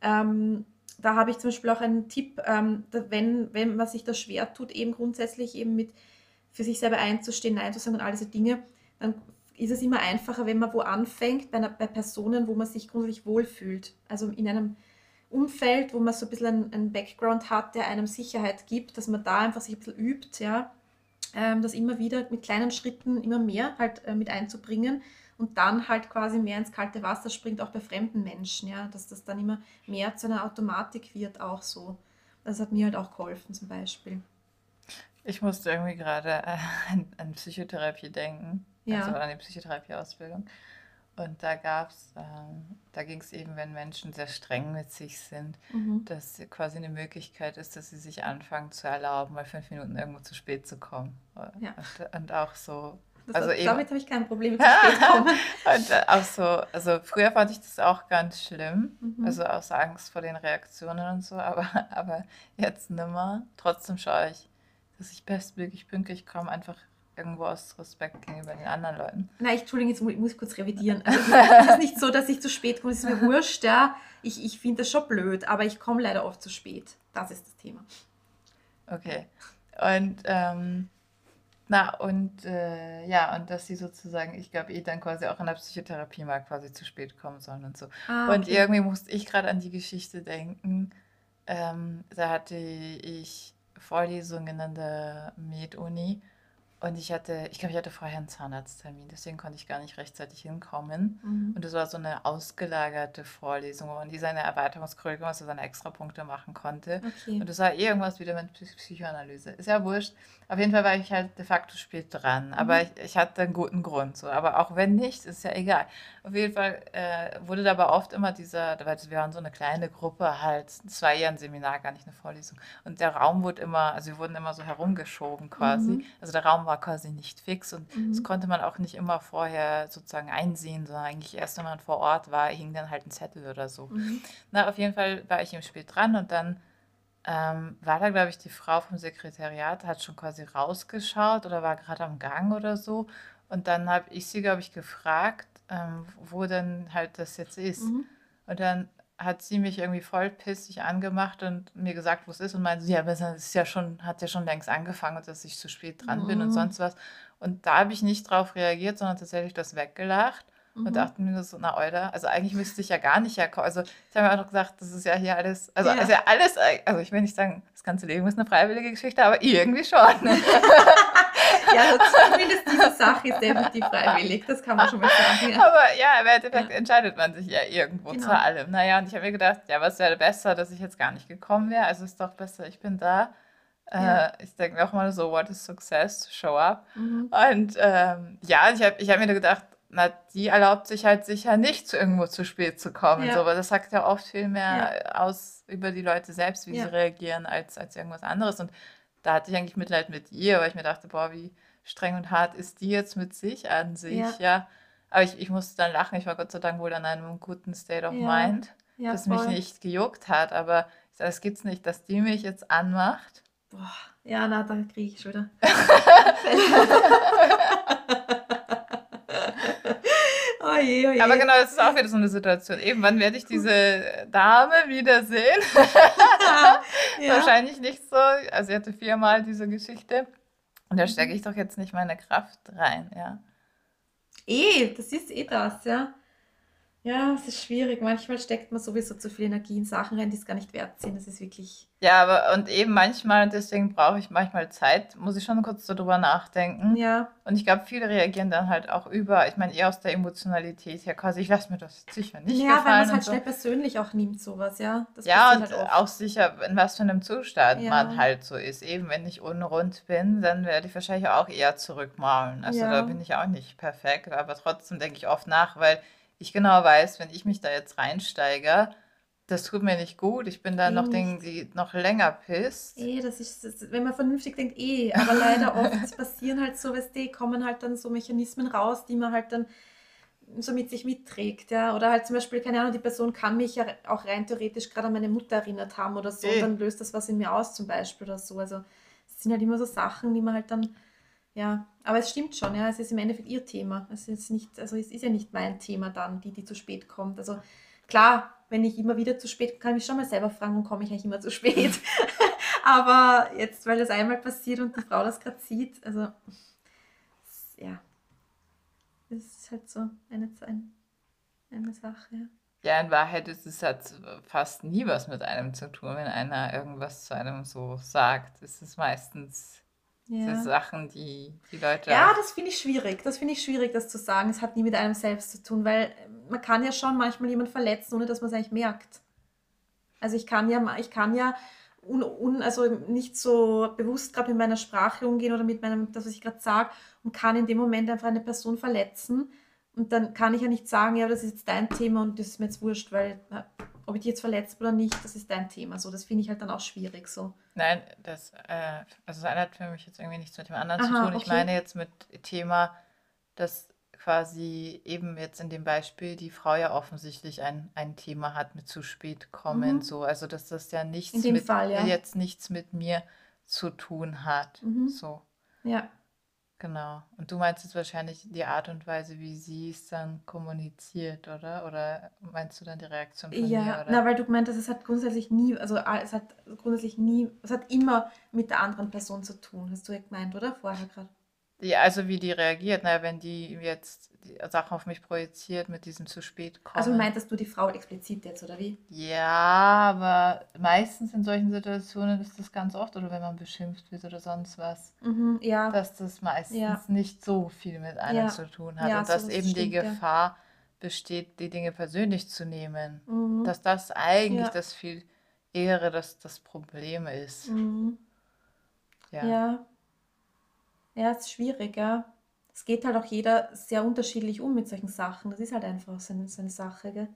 ähm, da habe ich zum Beispiel auch einen Tipp, ähm, wenn, wenn man sich das schwer tut, eben grundsätzlich eben mit für sich selber einzustehen, Nein zu sagen und all diese Dinge, dann ist es immer einfacher, wenn man wo anfängt, bei, einer, bei Personen, wo man sich grundsätzlich wohlfühlt. Also in einem Umfeld, wo man so ein bisschen einen, Background hat, der einem Sicherheit gibt, dass man da einfach sich ein bisschen übt, ja, ähm, das immer wieder mit kleinen Schritten immer mehr halt äh, mit einzubringen und dann halt quasi mehr ins kalte Wasser springt, auch bei fremden Menschen, ja, dass das dann immer mehr zu einer Automatik wird, auch so. Das hat mir halt auch geholfen zum Beispiel. Ich musste irgendwie gerade äh, an, an Psychotherapie denken, ja. also an die Psychotherapieausbildung. Und da gab's, ähm, da ging es eben, wenn Menschen sehr streng mit sich sind, mhm. dass quasi eine Möglichkeit ist, dass sie sich anfangen zu erlauben, mal fünf Minuten irgendwo zu spät zu kommen. Ja. Und, und auch so. Das also eben, damit habe ich kein Problem mit zu spät kommen. [LAUGHS] und äh, auch so, also früher fand ich das auch ganz schlimm, mhm. also aus Angst vor den Reaktionen und so, [LAUGHS] aber, aber jetzt nimmer. Trotzdem schaue ich, dass ich bestmöglich pünktlich komme, einfach irgendwo aus Respekt gegenüber den anderen Leuten. Nein, ich, Entschuldigung, jetzt muss ich kurz revidieren. Also, es ist nicht so, dass ich zu spät komme, es ist mir [LAUGHS] wurscht, ja. Ich, ich finde das schon blöd, aber ich komme leider oft zu spät. Das ist das Thema. Okay. Und, ähm, na, und, äh, ja, und dass sie sozusagen, ich glaube, eh dann quasi auch in der Psychotherapie mal quasi zu spät kommen sollen und so. Ah, okay. Und irgendwie musste ich gerade an die Geschichte denken. Ähm, da hatte ich Vorlesungen in der Med-Uni und ich hatte, ich glaube, ich hatte vorher einen Zahnarzttermin, deswegen konnte ich gar nicht rechtzeitig hinkommen. Mhm. Und das war so eine ausgelagerte Vorlesung, wo man die seine Erweiterungskurriculum, also seine Extrapunkte machen konnte. Okay. Und das war irgendwas wieder mit Psychoanalyse. Ist ja wurscht. Auf jeden Fall war ich halt de facto spät dran. Aber mhm. ich, ich, hatte einen guten Grund. So. Aber auch wenn nicht, ist ja egal. Auf jeden Fall äh, wurde da aber oft immer dieser, weil wir waren so eine kleine Gruppe halt, eher ein Seminar, gar nicht eine Vorlesung. Und der Raum wurde immer, also wir wurden immer so herumgeschoben quasi. Mhm. Also der Raum war quasi nicht fix und mhm. das konnte man auch nicht immer vorher sozusagen einsehen, sondern eigentlich erst, wenn man vor Ort war, hing dann halt ein Zettel oder so. Mhm. Na, auf jeden Fall war ich im spät dran und dann ähm, war da, glaube ich, die Frau vom Sekretariat, hat schon quasi rausgeschaut oder war gerade am Gang oder so. Und dann habe ich sie, glaube ich, gefragt, ähm, wo denn halt das jetzt ist. Mhm. Und dann hat sie mich irgendwie voll pissig angemacht und mir gesagt, wo es ist und meinte, ja, es ist ja schon, hat ja schon längst angefangen, dass ich zu spät dran mhm. bin und mhm. sonst was. Und da habe ich nicht drauf reagiert, sondern tatsächlich das weggelacht mhm. und dachte mir so, na Euda, also eigentlich müsste ich ja gar nicht herkommen. Also ich habe mir auch noch gesagt, das ist ja hier alles, also, ja. also ja alles, also ich will nicht sagen, das ganze Leben ist eine freiwillige Geschichte, aber irgendwie schon. [LAUGHS] [LAUGHS] ja, zumindest diese Sache ist definitiv freiwillig, das kann man schon mal sagen. Ja. Aber ja, im Endeffekt ja. entscheidet man sich ja irgendwo genau. zu allem. Naja, und ich habe mir gedacht, ja, was wäre besser, dass ich jetzt gar nicht gekommen wäre? Also ist doch besser, ich bin da. Ja. Äh, ich denke mir auch mal so, what is success to show up? Mhm. Und ähm, ja, ich habe ich hab mir gedacht, na, die erlaubt sich halt sicher nicht, zu irgendwo zu spät zu kommen. Ja. So, aber das sagt ja oft viel mehr ja. aus über die Leute selbst, wie ja. sie reagieren, als, als irgendwas anderes. Und da hatte ich eigentlich Mitleid mit ihr, weil ich mir dachte, boah, wie streng und hart ist die jetzt mit sich an sich, ja. ja. Aber ich, ich musste dann lachen. Ich war Gott sei Dank wohl an einem guten State of Mind, das voll. mich nicht gejuckt hat. Aber ich sage, es gibt's nicht, dass die mich jetzt anmacht. Boah, ja, na, da kriege ich schon wieder. [LAUGHS] [LAUGHS] Oje, oje. Aber genau, das ist auch wieder so eine Situation. Eben, wann werde ich diese Dame wiedersehen? [LAUGHS] [LAUGHS] ja. Wahrscheinlich nicht so. Also, sie hatte viermal diese Geschichte. Und da stecke ich doch jetzt nicht meine Kraft rein, ja. Eh, das ist eh das, ja. Ja, es ist schwierig. Manchmal steckt man sowieso zu viel Energie in Sachen rein, die es gar nicht wert sind. Das ist wirklich. Ja, aber und eben manchmal, deswegen brauche ich manchmal Zeit, muss ich schon kurz darüber nachdenken. Ja. Und ich glaube, viele reagieren dann halt auch über, ich meine, eher aus der Emotionalität her, quasi, ich lasse mir das sicher nicht ja, gefallen. Ja, weil man es halt so. schnell persönlich auch nimmt, sowas, ja. Das ja, und halt auch sicher, in was für einem Zustand ja. man halt so ist. Eben, wenn ich unrund bin, dann werde ich wahrscheinlich auch eher zurückmalen. Also ja. da bin ich auch nicht perfekt, aber trotzdem denke ich oft nach, weil ich genau weiß, wenn ich mich da jetzt reinsteige, das tut mir nicht gut. Ich bin da noch, den, die noch länger pisst. Eh, das ist, das, wenn man vernünftig denkt, eh. Aber leider oft [LAUGHS] passieren halt so, weißt du, kommen halt dann so Mechanismen raus, die man halt dann so mit sich mitträgt, ja. Oder halt zum Beispiel, keine Ahnung, die Person kann mich ja auch rein theoretisch gerade an meine Mutter erinnert haben oder so, und dann löst das was in mir aus, zum Beispiel oder so. Also es sind halt immer so Sachen, die man halt dann, ja, aber es stimmt schon, ja, es ist im Endeffekt ihr Thema. Es ist nicht, also es ist ja nicht mein Thema dann, die, die zu spät kommt. Also klar, wenn ich immer wieder zu spät komme, kann ich mich schon mal selber fragen, warum komme ich eigentlich immer zu spät? [LAUGHS] aber jetzt, weil das einmal passiert und die Frau das gerade sieht, also ja, das ist halt so eine, eine Sache. Ja, in Wahrheit ist es halt fast nie was mit einem zu tun, wenn einer irgendwas zu einem so sagt. Es ist meistens ja. Sachen, die die Leute. Ja, das finde ich schwierig. Das finde ich schwierig, das zu sagen. Es hat nie mit einem selbst zu tun, weil man kann ja schon manchmal jemanden verletzen, ohne dass man es eigentlich merkt. Also ich kann ja, ich kann ja un, un, also nicht so bewusst gerade mit meiner Sprache umgehen oder mit meinem, das, was ich gerade sage, und kann in dem Moment einfach eine Person verletzen. Und dann kann ich ja nicht sagen, ja, das ist jetzt dein Thema und das ist mir jetzt wurscht, weil ob ich dich jetzt verletzt oder nicht, das ist dein Thema. So, das finde ich halt dann auch schwierig. So. Nein, das, äh, also das eine hat für mich jetzt irgendwie nichts mit dem anderen Aha, zu tun. Ich meine jetzt mit Thema, dass quasi eben jetzt in dem Beispiel die Frau ja offensichtlich ein, ein Thema hat mit zu spät kommen. Mhm. So. Also dass das ja nichts mit Fall, ja. jetzt nichts mit mir zu tun hat. Mhm. So. Ja. Genau. Und du meinst jetzt wahrscheinlich die Art und Weise, wie sie es dann kommuniziert, oder? Oder meinst du dann die Reaktion von ja, mir? Ja, na, weil du gemeint hast, es hat grundsätzlich nie, also es hat grundsätzlich nie, es hat immer mit der anderen Person zu tun, hast du ja gemeint, oder? Vorher gerade. Ja, also wie die reagiert, naja, wenn die jetzt die Sachen auf mich projiziert mit diesem zu spät kommen. Also meintest du die Frau explizit jetzt, oder wie? Ja, aber meistens in solchen Situationen ist das ganz oft, oder wenn man beschimpft wird oder sonst was, mhm, ja. dass das meistens ja. nicht so viel mit einem ja. zu tun hat. Und dass eben stimmt, die Gefahr besteht, die Dinge persönlich zu nehmen. Mhm. Dass das eigentlich das viel eher das, das Problem ist. Mhm. Ja. Ja, es ist schwierig, ja. Es geht halt auch jeder sehr unterschiedlich um mit solchen Sachen. Das ist halt einfach so eine, so eine Sache, gell?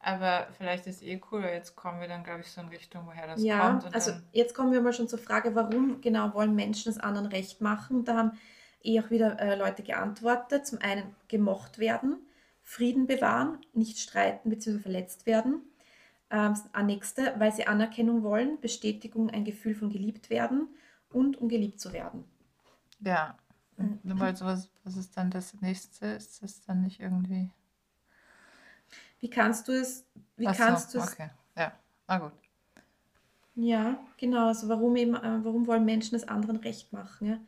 Aber vielleicht ist eh cool, weil jetzt kommen wir dann, glaube ich, so in Richtung, woher das ja, kommt. Ja, also jetzt kommen wir mal schon zur Frage, warum genau wollen Menschen es anderen recht machen? Da haben eh auch wieder äh, Leute geantwortet. Zum einen gemocht werden, Frieden bewahren, nicht streiten bzw. verletzt werden. Ähm, nächste, weil sie Anerkennung wollen, Bestätigung, ein Gefühl von geliebt werden und um geliebt zu werden. Ja. Weil sowas, was ist dann das nächste? Ist das dann nicht irgendwie. Wie kannst du es, wie Ach kannst so, du es. Okay, ja, na gut. Ja, genau. Also warum eben, äh, warum wollen Menschen es anderen recht machen? Ja?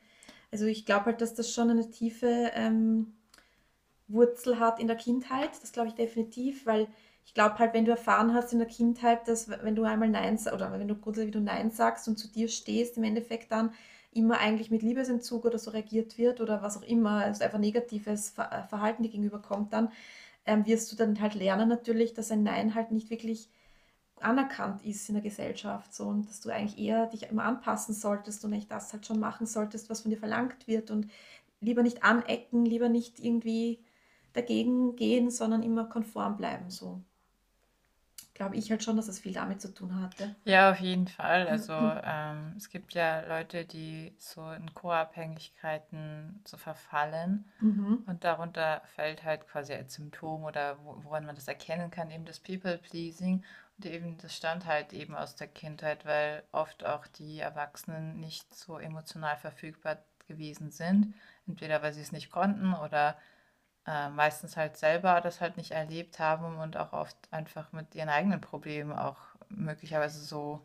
Also ich glaube halt, dass das schon eine tiefe ähm, Wurzel hat in der Kindheit. Das glaube ich definitiv, weil ich glaube halt, wenn du erfahren hast in der Kindheit, dass wenn du einmal Nein sagst oder wenn du grundsätzlich du Nein sagst und zu dir stehst, im Endeffekt dann immer eigentlich mit Liebesentzug oder so reagiert wird oder was auch immer, also einfach negatives äh, Verhalten dir gegenüber kommt, dann ähm, wirst du dann halt lernen natürlich, dass ein Nein halt nicht wirklich anerkannt ist in der Gesellschaft so und dass du eigentlich eher dich immer anpassen solltest und nicht das halt schon machen solltest, was von dir verlangt wird und lieber nicht anecken, lieber nicht irgendwie dagegen gehen, sondern immer konform bleiben so glaube ich halt schon, dass es viel damit zu tun hatte. Ja, auf jeden Fall. Also [CLEARS THROAT] ähm, es gibt ja Leute, die so in Co-Abhängigkeiten so verfallen mhm. und darunter fällt halt quasi als Symptom oder woran man das erkennen kann, eben das People-Pleasing und eben das stammt halt eben aus der Kindheit, weil oft auch die Erwachsenen nicht so emotional verfügbar gewesen sind, entweder weil sie es nicht konnten oder äh, meistens halt selber das halt nicht erlebt haben und auch oft einfach mit ihren eigenen Problemen auch möglicherweise so,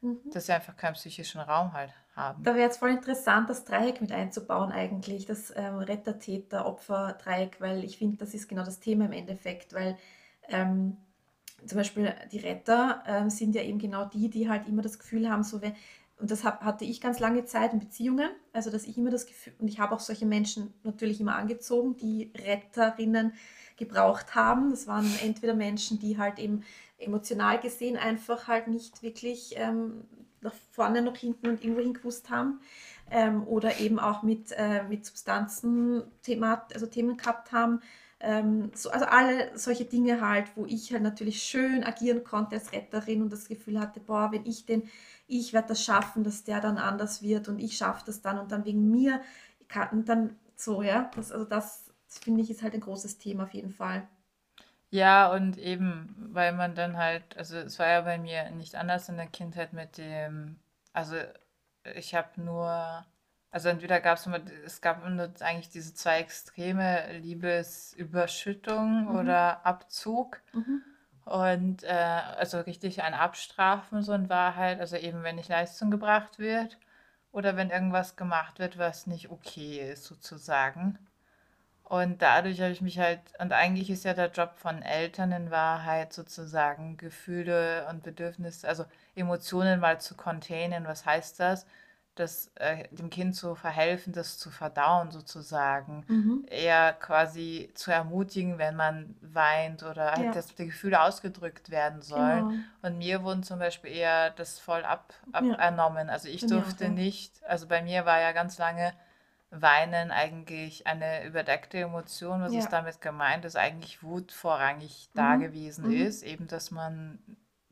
mhm. dass sie einfach keinen psychischen Raum halt haben. Da wäre jetzt voll interessant, das Dreieck mit einzubauen eigentlich, das ähm, Retter-Täter-Opfer-Dreieck, weil ich finde, das ist genau das Thema im Endeffekt, weil ähm, zum Beispiel die Retter ähm, sind ja eben genau die, die halt immer das Gefühl haben, so wenn, und das hab, hatte ich ganz lange Zeit in Beziehungen, also dass ich immer das Gefühl, und ich habe auch solche Menschen natürlich immer angezogen, die Retterinnen gebraucht haben. Das waren entweder Menschen, die halt eben emotional gesehen einfach halt nicht wirklich ähm, nach vorne, noch hinten und irgendwo hingewusst haben. Ähm, oder eben auch mit, äh, mit Substanzen Thema, also Themen gehabt haben. Ähm, so, also alle solche Dinge halt, wo ich halt natürlich schön agieren konnte als Retterin und das Gefühl hatte, boah, wenn ich den ich werde das schaffen, dass der dann anders wird und ich schaffe das dann und dann wegen mir kann dann so, ja, das, also das Das finde ich ist halt ein großes Thema auf jeden Fall. Ja, und eben, weil man dann halt, also es war ja bei mir nicht anders in der Kindheit mit dem, also ich habe nur, also entweder gab es immer, es gab nur eigentlich diese zwei Extreme, Liebesüberschüttung Mhm. oder Abzug. Mhm. Und äh, also richtig ein Abstrafen so in Wahrheit, also eben wenn nicht Leistung gebracht wird oder wenn irgendwas gemacht wird, was nicht okay ist sozusagen. Und dadurch habe ich mich halt, und eigentlich ist ja der Job von Eltern in Wahrheit sozusagen Gefühle und Bedürfnisse, also Emotionen mal zu containen. Was heißt das? Das äh, dem Kind zu verhelfen, das zu verdauen sozusagen. Mhm. Eher quasi zu ermutigen, wenn man weint oder halt, Ja, dass die Gefühle ausgedrückt werden sollen. genau. Und mir wurden zum Beispiel eher das voll ab, Ja, abernommen. Also ich durfte ja. nicht, also bei mir war ja ganz lange Weinen eigentlich eine überdeckte Emotion. Was ist damit gemeint? Dass eigentlich Wut vorrangig da Mhm. gewesen Mhm. ist. Eben, dass man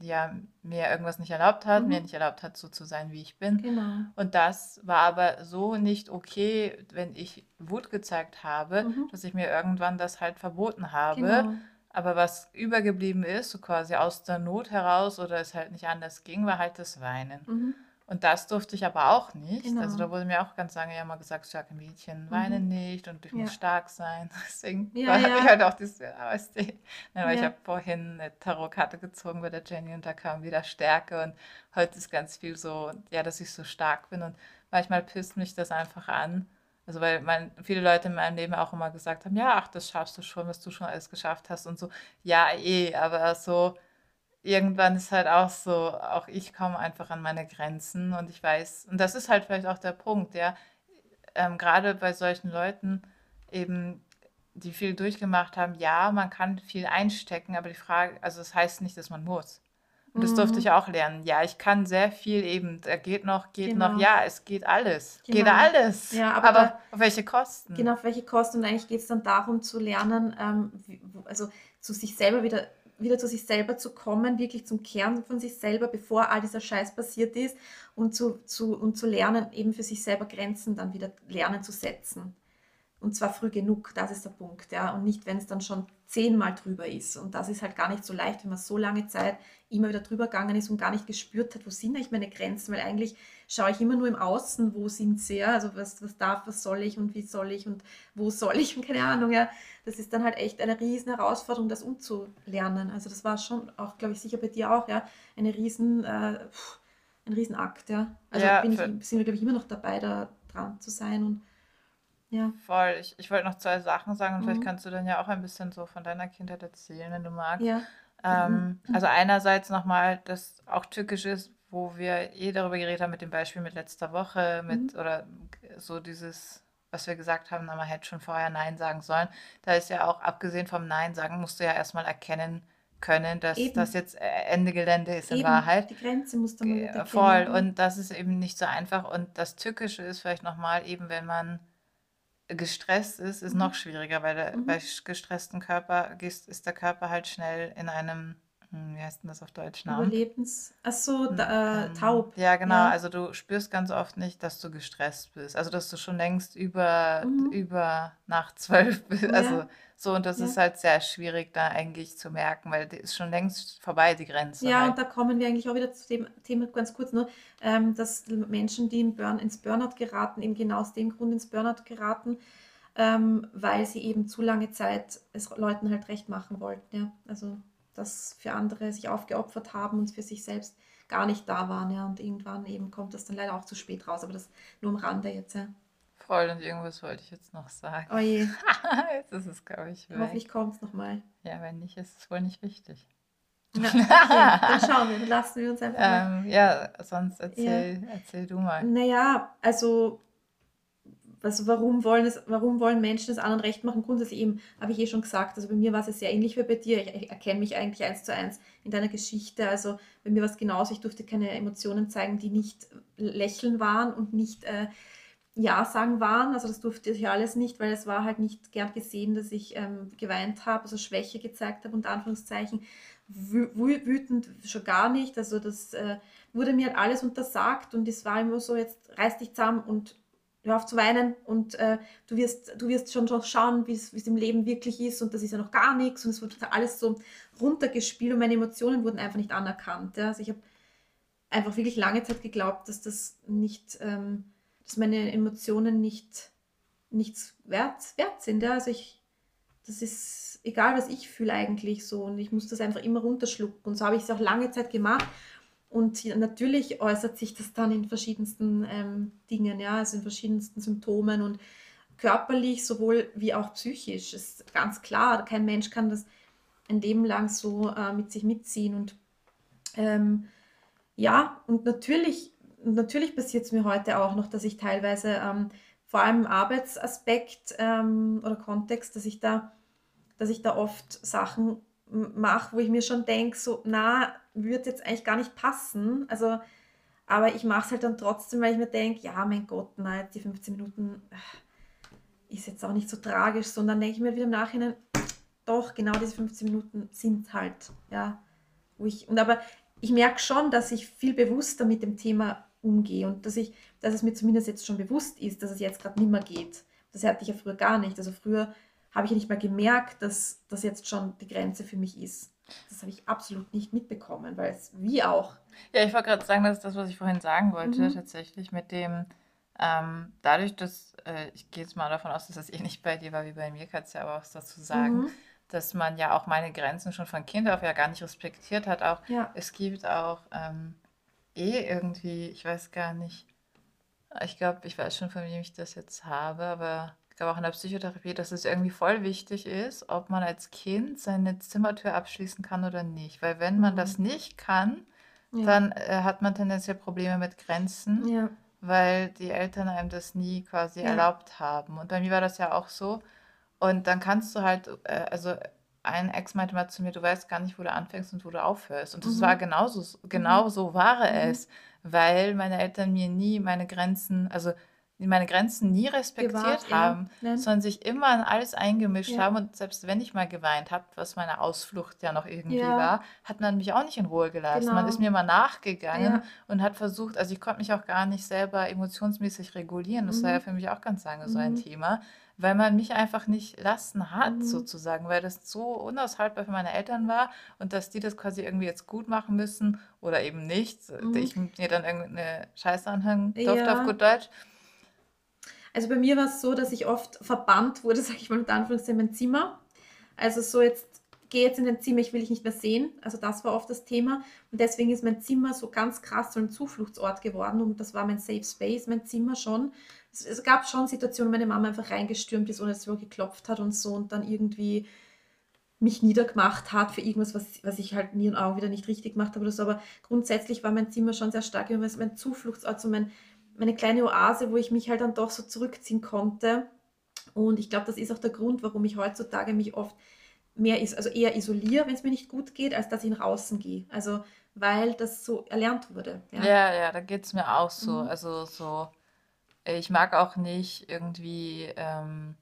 ja mir irgendwas nicht erlaubt hat, mir Mhm. nicht erlaubt hat, so zu sein, wie ich bin. Genau. Und das war aber so nicht okay, wenn ich Wut gezeigt habe, Mhm. dass ich mir irgendwann das halt verboten habe. Genau. Aber was übergeblieben ist, so quasi aus der Not heraus oder es halt nicht anders ging, war halt das Weinen. Mhm. Und das durfte ich aber auch nicht. Also Genau. da wurde mir auch ganz lange ja mal gesagt, starke Mädchen Mhm. weinen nicht und ich muss Ja. stark sein. [LAUGHS] Deswegen Ja, habe ich ja. halt auch diese ASD. Ja, weil ich Ja. habe vorhin eine Tarotkarte gezogen bei der Jenny und da kam wieder Stärke und heute ist ganz viel so, ja, dass ich so stark bin und manchmal pisst mich das einfach an. Also weil mein, viele Leute in meinem Leben auch immer gesagt haben, ja, ach, das schaffst du schon, was du schon alles geschafft hast und so. Ja, eh, aber so irgendwann ist halt auch so, auch ich komme einfach an meine Grenzen und ich weiß, und das ist halt vielleicht auch der Punkt, ja, ähm, gerade bei solchen Leuten eben, die viel durchgemacht haben, ja, man kann viel einstecken, aber die Frage, also das heißt nicht, dass man muss. Und das durfte Mhm. ich auch lernen. Ja, ich kann sehr viel eben, da geht noch, geht noch, Genau. ja, es geht alles. Geht Genau. alles. Ja, aber Aber da, auf welche Kosten? genau auf welche Kosten. Und eigentlich geht es dann darum zu lernen, ähm, also zu sich selber wieder, wieder zu sich selber zu kommen, wirklich zum Kern von sich selber, bevor all dieser Scheiß passiert ist und zu, zu, und zu lernen, eben für sich selber Grenzen dann wieder lernen zu setzen. Und zwar früh genug, das ist der Punkt, ja. Und nicht, wenn es dann schon zehnmal drüber ist. Und das ist halt gar nicht so leicht, wenn man so lange Zeit immer wieder drüber gegangen ist und gar nicht gespürt hat, wo sind eigentlich meine Grenzen, weil eigentlich schaue ich immer nur im Außen, wo sind sie, ja. Also was, was darf, was soll ich und wie soll ich und wo soll ich und keine Ahnung, ja. Das ist dann halt echt eine riesen Herausforderung, das umzulernen. Also das war schon auch, glaube ich, sicher bei dir auch, ja, eine riesen, äh, ein Riesenakt, ja. Also Ja, bin ich, sind wir, glaube ich, immer noch dabei, da dran zu sein und ja. voll. Ich, ich wollte noch zwei Sachen sagen und vielleicht Mhm. kannst du dann ja auch ein bisschen so von deiner Kindheit erzählen, wenn du magst. Ja. Ähm, also einerseits nochmal, das auch tückisch ist, wo wir eh darüber geredet haben mit dem Beispiel mit letzter Woche, mit Mhm. oder so dieses, was wir gesagt haben, na, man hätte schon vorher Nein sagen sollen. Da ist ja auch, abgesehen vom Nein sagen, musst du ja erstmal erkennen können, dass das Eben, jetzt äh, Ende Gelände ist in eben, Wahrheit. die Grenze musst du mal Ge- erkennen. Voll. Und das ist eben nicht so einfach. Und das Tückische ist vielleicht nochmal eben, wenn man gestresst ist, ist noch Mhm. schwieriger, weil der, bei Mhm. sch- gestressten Körper ist, der Körper halt schnell in einem, wie heißt denn das auf Deutsch, Namen? Überlebens. Ach so, Hm, da, äh, ähm, taub. Ja, genau. Ja. Also du spürst ganz oft nicht, dass du gestresst bist. Also dass du schon längst über, Mhm. über nach [LAUGHS] zwölf bist. Also Ja, so, und das ist ja. halt sehr schwierig da eigentlich zu merken, weil die ist schon längst vorbei, die Grenze Ja, halt. und da kommen wir eigentlich auch wieder zu dem Thema ganz kurz nur, ähm, dass Menschen, die im Burn, ins Burnout geraten, eben genau aus dem Grund ins Burnout geraten, ähm, weil sie eben zu lange Zeit es Leuten halt recht machen wollten. Ja? Also, dass für andere sich aufgeopfert haben und für sich selbst gar nicht da waren. Ja? Und irgendwann eben kommt das dann leider auch zu spät raus, aber das nur am Rande jetzt. Ja? Voll, und irgendwas wollte ich jetzt noch sagen. Oh je, [LAUGHS] Jetzt ist es, glaube ich, weg. hoffentlich kommt es nochmal. Ja, wenn nicht, ist es wohl nicht wichtig. Ja, [LAUGHS] okay, dann schauen wir, dann lassen wir uns einfach mal. Ähm, ja, sonst Ja. erzähl, erzähl du mal. Naja, also, also warum wollen es, warum wollen Menschen es anderen recht machen? Grundsätzlich eben, habe ich eh schon gesagt, also bei mir war es sehr ähnlich wie bei dir. Ich, ich erkenne mich eigentlich eins zu eins in deiner Geschichte. Also bei mir war es genauso, ich durfte keine Emotionen zeigen, die nicht lächeln waren und nicht äh, Ja sagen waren. Also das durfte ich alles nicht, weil es war halt nicht gern gesehen, dass ich ähm, geweint habe, also Schwäche gezeigt habe, unter Anführungszeichen. Wü wü- wütend schon gar nicht. Also das äh, wurde mir halt alles untersagt und es war immer so, jetzt reiß dich zusammen und hör auf zu weinen und äh, du, wirst, du wirst schon, schon schauen, wie es im Leben wirklich ist und das ist ja noch gar nichts und es wird alles so runtergespielt und meine Emotionen wurden einfach nicht anerkannt. Ja? Also ich habe einfach wirklich lange Zeit geglaubt, dass das nicht, ähm, dass meine Emotionen nicht nichts wert, wert sind. Ja? Also ich, das ist egal, was ich fühle eigentlich so und ich muss das einfach immer runterschlucken und so habe ich es auch lange Zeit gemacht und natürlich äußert sich das dann in verschiedensten ähm, Dingen, ja, also in verschiedensten Symptomen und körperlich sowohl wie auch psychisch. Ist ganz klar, kein Mensch kann das ein Leben lang so äh, mit sich mitziehen. Und ähm, ja, und natürlich, natürlich passiert es mir heute auch noch, dass ich teilweise ähm, vor allem im Arbeitsaspekt ähm, oder Kontext, dass ich da, dass ich da oft Sachen mache, wo ich mir schon denke, so, na, würde jetzt eigentlich gar nicht passen. Also, aber ich mache es halt dann trotzdem, weil ich mir denke, ja, mein Gott, na, die 15 Minuten äh, ist jetzt auch nicht so tragisch, sondern denke ich mir wieder im Nachhinein, doch, genau diese 15 Minuten sind halt, ja, wo ich, und aber ich merke schon, dass ich viel bewusster mit dem Thema umgehe und dass ich, dass es mir zumindest jetzt schon bewusst ist, dass es jetzt gerade nicht mehr geht. Das hatte ich ja früher gar nicht. Also früher habe ich ja nicht mal gemerkt, dass das jetzt schon die Grenze für mich ist. Das habe ich absolut nicht mitbekommen, weil es wie auch. Ja, ich wollte gerade sagen, das ist das, was ich vorhin sagen wollte, mhm. tatsächlich mit dem, ähm, dadurch, dass, äh, ich gehe jetzt mal davon aus, dass das eh nicht bei dir war wie bei mir, kannst du ja aber was dazu sagen, mhm. dass man ja auch meine Grenzen schon von Kind auf ja gar nicht respektiert hat. Auch ja. es gibt auch ähm, eh irgendwie, ich weiß gar nicht, ich glaube, ich weiß schon, von wem ich das jetzt habe, aber glaube auch in der Psychotherapie, dass es irgendwie voll wichtig ist, ob man als Kind seine Zimmertür abschließen kann oder nicht. Weil wenn man das mhm. nicht kann, ja. dann äh, hat man tendenziell Probleme mit Grenzen, ja. weil die Eltern einem das nie quasi ja. erlaubt haben. Und bei mir war das ja auch so. Und dann kannst du halt, äh, also ein Ex meinte mal zu mir, du weißt gar nicht, wo du anfängst und wo du aufhörst. Und das mhm. war genauso, genau mhm. so war mhm. es, weil meine Eltern mir nie meine Grenzen, also die meine Grenzen nie respektiert Gewahrt, haben, ja. sondern sich immer an alles eingemischt ja. haben. Und selbst wenn ich mal geweint habe, was meine Ausflucht ja noch irgendwie ja. war, hat man mich auch nicht in Ruhe gelassen. Genau. Man ist mir mal nachgegangen und hat versucht, also ich konnte mich auch gar nicht selber emotionsmäßig regulieren. Das mhm. war ja mhm. für mich auch ganz lange mhm. so ein mhm. Thema, weil man mich einfach nicht lassen hat, mhm. sozusagen, weil das so unaushaltbar für meine Eltern war und dass die das quasi irgendwie jetzt gut machen müssen oder eben nicht. Mhm. Ich mir dann irgendeine Scheiße anhängen durfte auf gut Deutsch. Also bei mir war es so, dass ich oft verbannt wurde, [LAUGHS] sage ich mal mit Anführungszeichen, in mein Zimmer. Also so jetzt, geh jetzt in dein Zimmer, ich will dich nicht mehr sehen. Also das war oft das Thema. Und deswegen ist mein Zimmer so ganz krass so ein Zufluchtsort geworden. Und das war mein Safe Space, mein Zimmer schon. Es, es gab schon Situationen, wo meine Mama einfach reingestürmt ist, ohne dass sie geklopft hat und so. Und dann irgendwie mich niedergemacht hat für irgendwas, was, was ich halt nie und auch wieder nicht richtig gemacht habe oder so. Aber grundsätzlich war mein Zimmer schon sehr stark, mein Zufluchtsort, so mein meine kleine Oase, wo ich mich halt dann doch so zurückziehen konnte. Und ich glaube, das ist auch der Grund, warum ich heutzutage mich oft mehr ist, also eher isoliere, wenn es mir nicht gut geht, als dass ich nach außen gehe. Also weil das so erlernt wurde. Ja, ja, ja da geht es mir auch so. Mhm. Also so, ich mag auch nicht irgendwie ähm,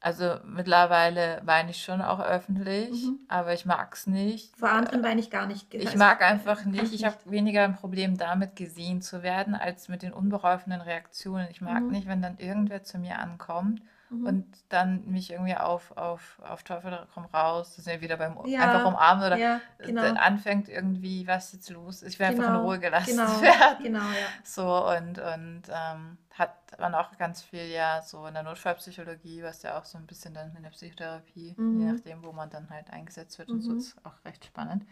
also mittlerweile weine ich schon auch öffentlich, Mhm. aber ich mag es nicht. Vor anderen weine ich gar nicht. Ich mag einfach [LAUGHS] nicht, ich habe weniger ein Problem damit, gesehen zu werden, als mit den unbeholfenen Reaktionen. Ich mag Mhm. nicht, wenn dann irgendwer zu mir ankommt Mhm. und dann mich irgendwie auf, auf, auf Teufel komm raus, das sind wir wieder beim einfach umarmen oder ja, genau. dann anfängt irgendwie, was ist jetzt los? Ich will einfach in genau, Ruhe gelassen genau, [LAUGHS] werden. genau, ja. So und, und ähm, hat man auch ganz viel ja so in der Notfallpsychologie, was ja auch so ein bisschen dann in der Psychotherapie, mhm. je nachdem, wo man dann halt eingesetzt wird und so, mhm. ist auch recht spannend.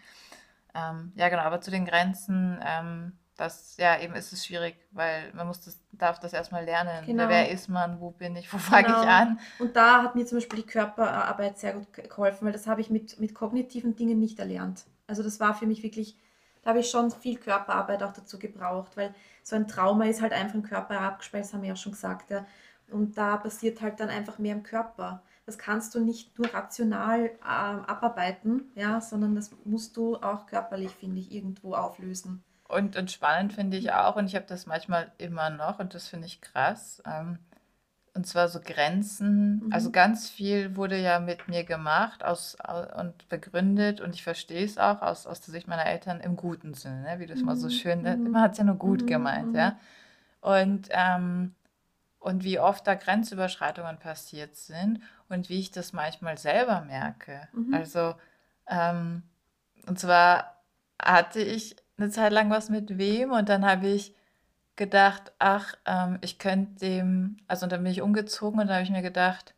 Ähm, ja, genau, aber zu den Grenzen, ähm, das, ja, eben ist es schwierig, weil man muss das, darf das erstmal lernen. Genau. Wer ist man, wo bin ich, [LAUGHS] wo fange genau. ich an? Und da hat mir zum Beispiel die Körperarbeit sehr gut geholfen, weil das habe ich mit, mit kognitiven Dingen nicht erlernt. Also das war für mich wirklich, da habe ich schon viel Körperarbeit auch dazu gebraucht, weil so ein Trauma ist halt einfach im Körper abgespeist, das haben wir ja schon gesagt. Ja. Und da passiert halt dann einfach mehr im Körper. Das kannst du nicht nur rational äh, abarbeiten, ja, sondern das musst du auch körperlich, finde ich, irgendwo auflösen. Und, und spannend finde ich auch, und ich habe das manchmal immer noch, und das finde ich krass, ähm, und zwar so Grenzen. Mhm. Also ganz viel wurde ja mit mir gemacht aus, und begründet, und ich verstehe es auch aus, aus der Sicht meiner Eltern im guten Sinne, ne? wie das mhm. mal so mhm. schön, ne? mhm. man hat es ja nur gut mhm. gemeint, ja. Mhm. Und ähm, und wie oft da Grenzüberschreitungen passiert sind und wie ich das manchmal selber merke. Also, ähm, und zwar hatte ich eine Zeit lang was mit wem und dann habe ich gedacht, ach, ähm, ich könnte dem, also dann bin ich umgezogen und dann habe ich mir gedacht,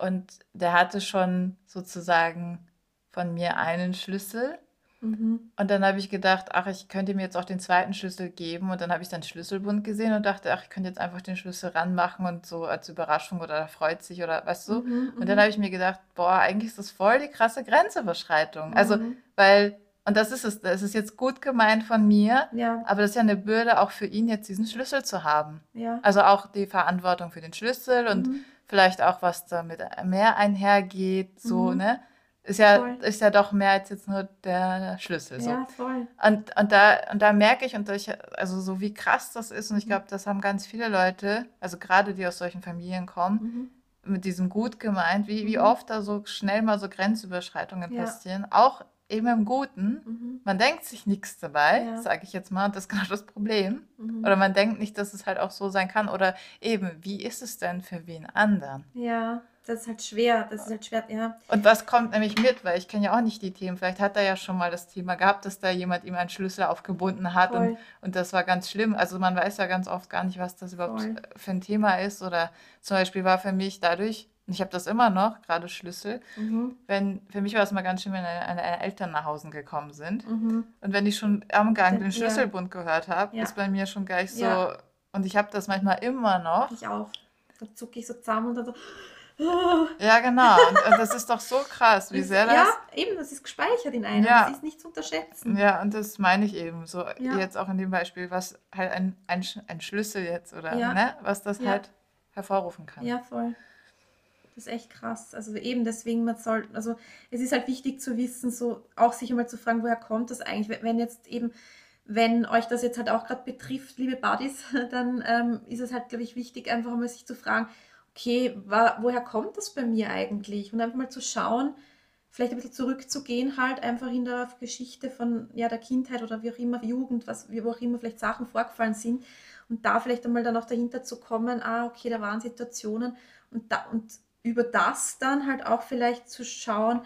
und der hatte schon sozusagen von mir einen Schlüssel. Mhm. Und dann habe ich gedacht, ach, ich könnte mir jetzt auch den zweiten Schlüssel geben. Und dann habe ich dann Schlüsselbund gesehen und dachte, ach, ich könnte jetzt einfach den Schlüssel ranmachen und so als Überraschung oder freut sich oder weißt du. Mhm, und dann mhm. habe ich mir gedacht, boah, eigentlich ist das voll die krasse Grenzüberschreitung. Also, mhm. Also, weil und das ist es, das ist jetzt gut gemeint von mir, ja. aber das ist ja eine Bürde auch für ihn, jetzt diesen Schlüssel zu haben. Ja. Also auch die Verantwortung für den Schlüssel und mhm. vielleicht auch, was damit mehr einhergeht, so, mhm. ne? Ist ja, ist ja doch mehr als jetzt nur der Schlüssel. So. Ja, voll. Und, und, da, und da merke ich, und ich, also so wie krass das ist, und ich mhm. glaube, das haben ganz viele Leute, also gerade die aus solchen Familien kommen, mhm. mit diesem gut gemeint, wie, wie mhm. oft da so schnell mal so Grenzüberschreitungen ja. passieren, auch eben im Guten. Mhm. Man denkt sich nichts dabei, ja. sage ich jetzt mal, das ist genau das Problem. Mhm. Oder man denkt nicht, dass es halt auch so sein kann. Oder eben, wie ist es denn für wen anderen? Ja, das ist halt schwer. Das ist halt schwer, ja. Und was kommt nämlich mit? Weil ich kenne ja auch nicht die Themen. Vielleicht hat er ja schon mal das Thema gehabt, dass da jemand ihm einen Schlüssel aufgebunden hat und, und das war ganz schlimm. Also man weiß ja ganz oft gar nicht, was das überhaupt Voll. für ein Thema ist. Oder zum Beispiel war für mich dadurch und ich habe das immer noch, gerade Schlüssel. Mhm. Wenn, für mich war es mal ganz schön, wenn eine, eine Eltern nach Hause gekommen sind. Mhm. Und wenn ich schon am Gang den Schlüsselbund ja. gehört habe, ja. ist bei mir schon gleich so. Ja. Und ich habe das manchmal immer noch. Ich auch. Da zucke ich so zusammen und dann so. Ja, genau. Und, und, das ist doch so krass, wie sehr das. Ja, eben, das ist gespeichert in einem. Ja. Das ist nicht zu unterschätzen. Ja, und das meine ich eben so. Jetzt auch in dem Beispiel, was halt ein, ein, ein Schlüssel jetzt oder ne, was das halt hervorrufen kann. Ja, voll. Ist echt krass. Also eben deswegen, man soll, also es ist halt wichtig zu wissen, so auch sich einmal zu fragen, woher kommt das eigentlich? Wenn jetzt eben, wenn euch das jetzt halt auch gerade betrifft, liebe Buddies, [LAUGHS] dann ähm, ist es halt, glaube ich, wichtig, einfach mal sich zu fragen, okay, wa, woher kommt das bei mir eigentlich? Und einfach mal zu schauen, vielleicht ein bisschen zurückzugehen, halt einfach in der Geschichte von ja, der Kindheit oder wie auch immer, Jugend, was, wie auch immer vielleicht Sachen vorgefallen sind und da vielleicht einmal dann auch dahinter zu kommen, ah, okay, da waren Situationen und da und über das dann halt auch vielleicht zu schauen,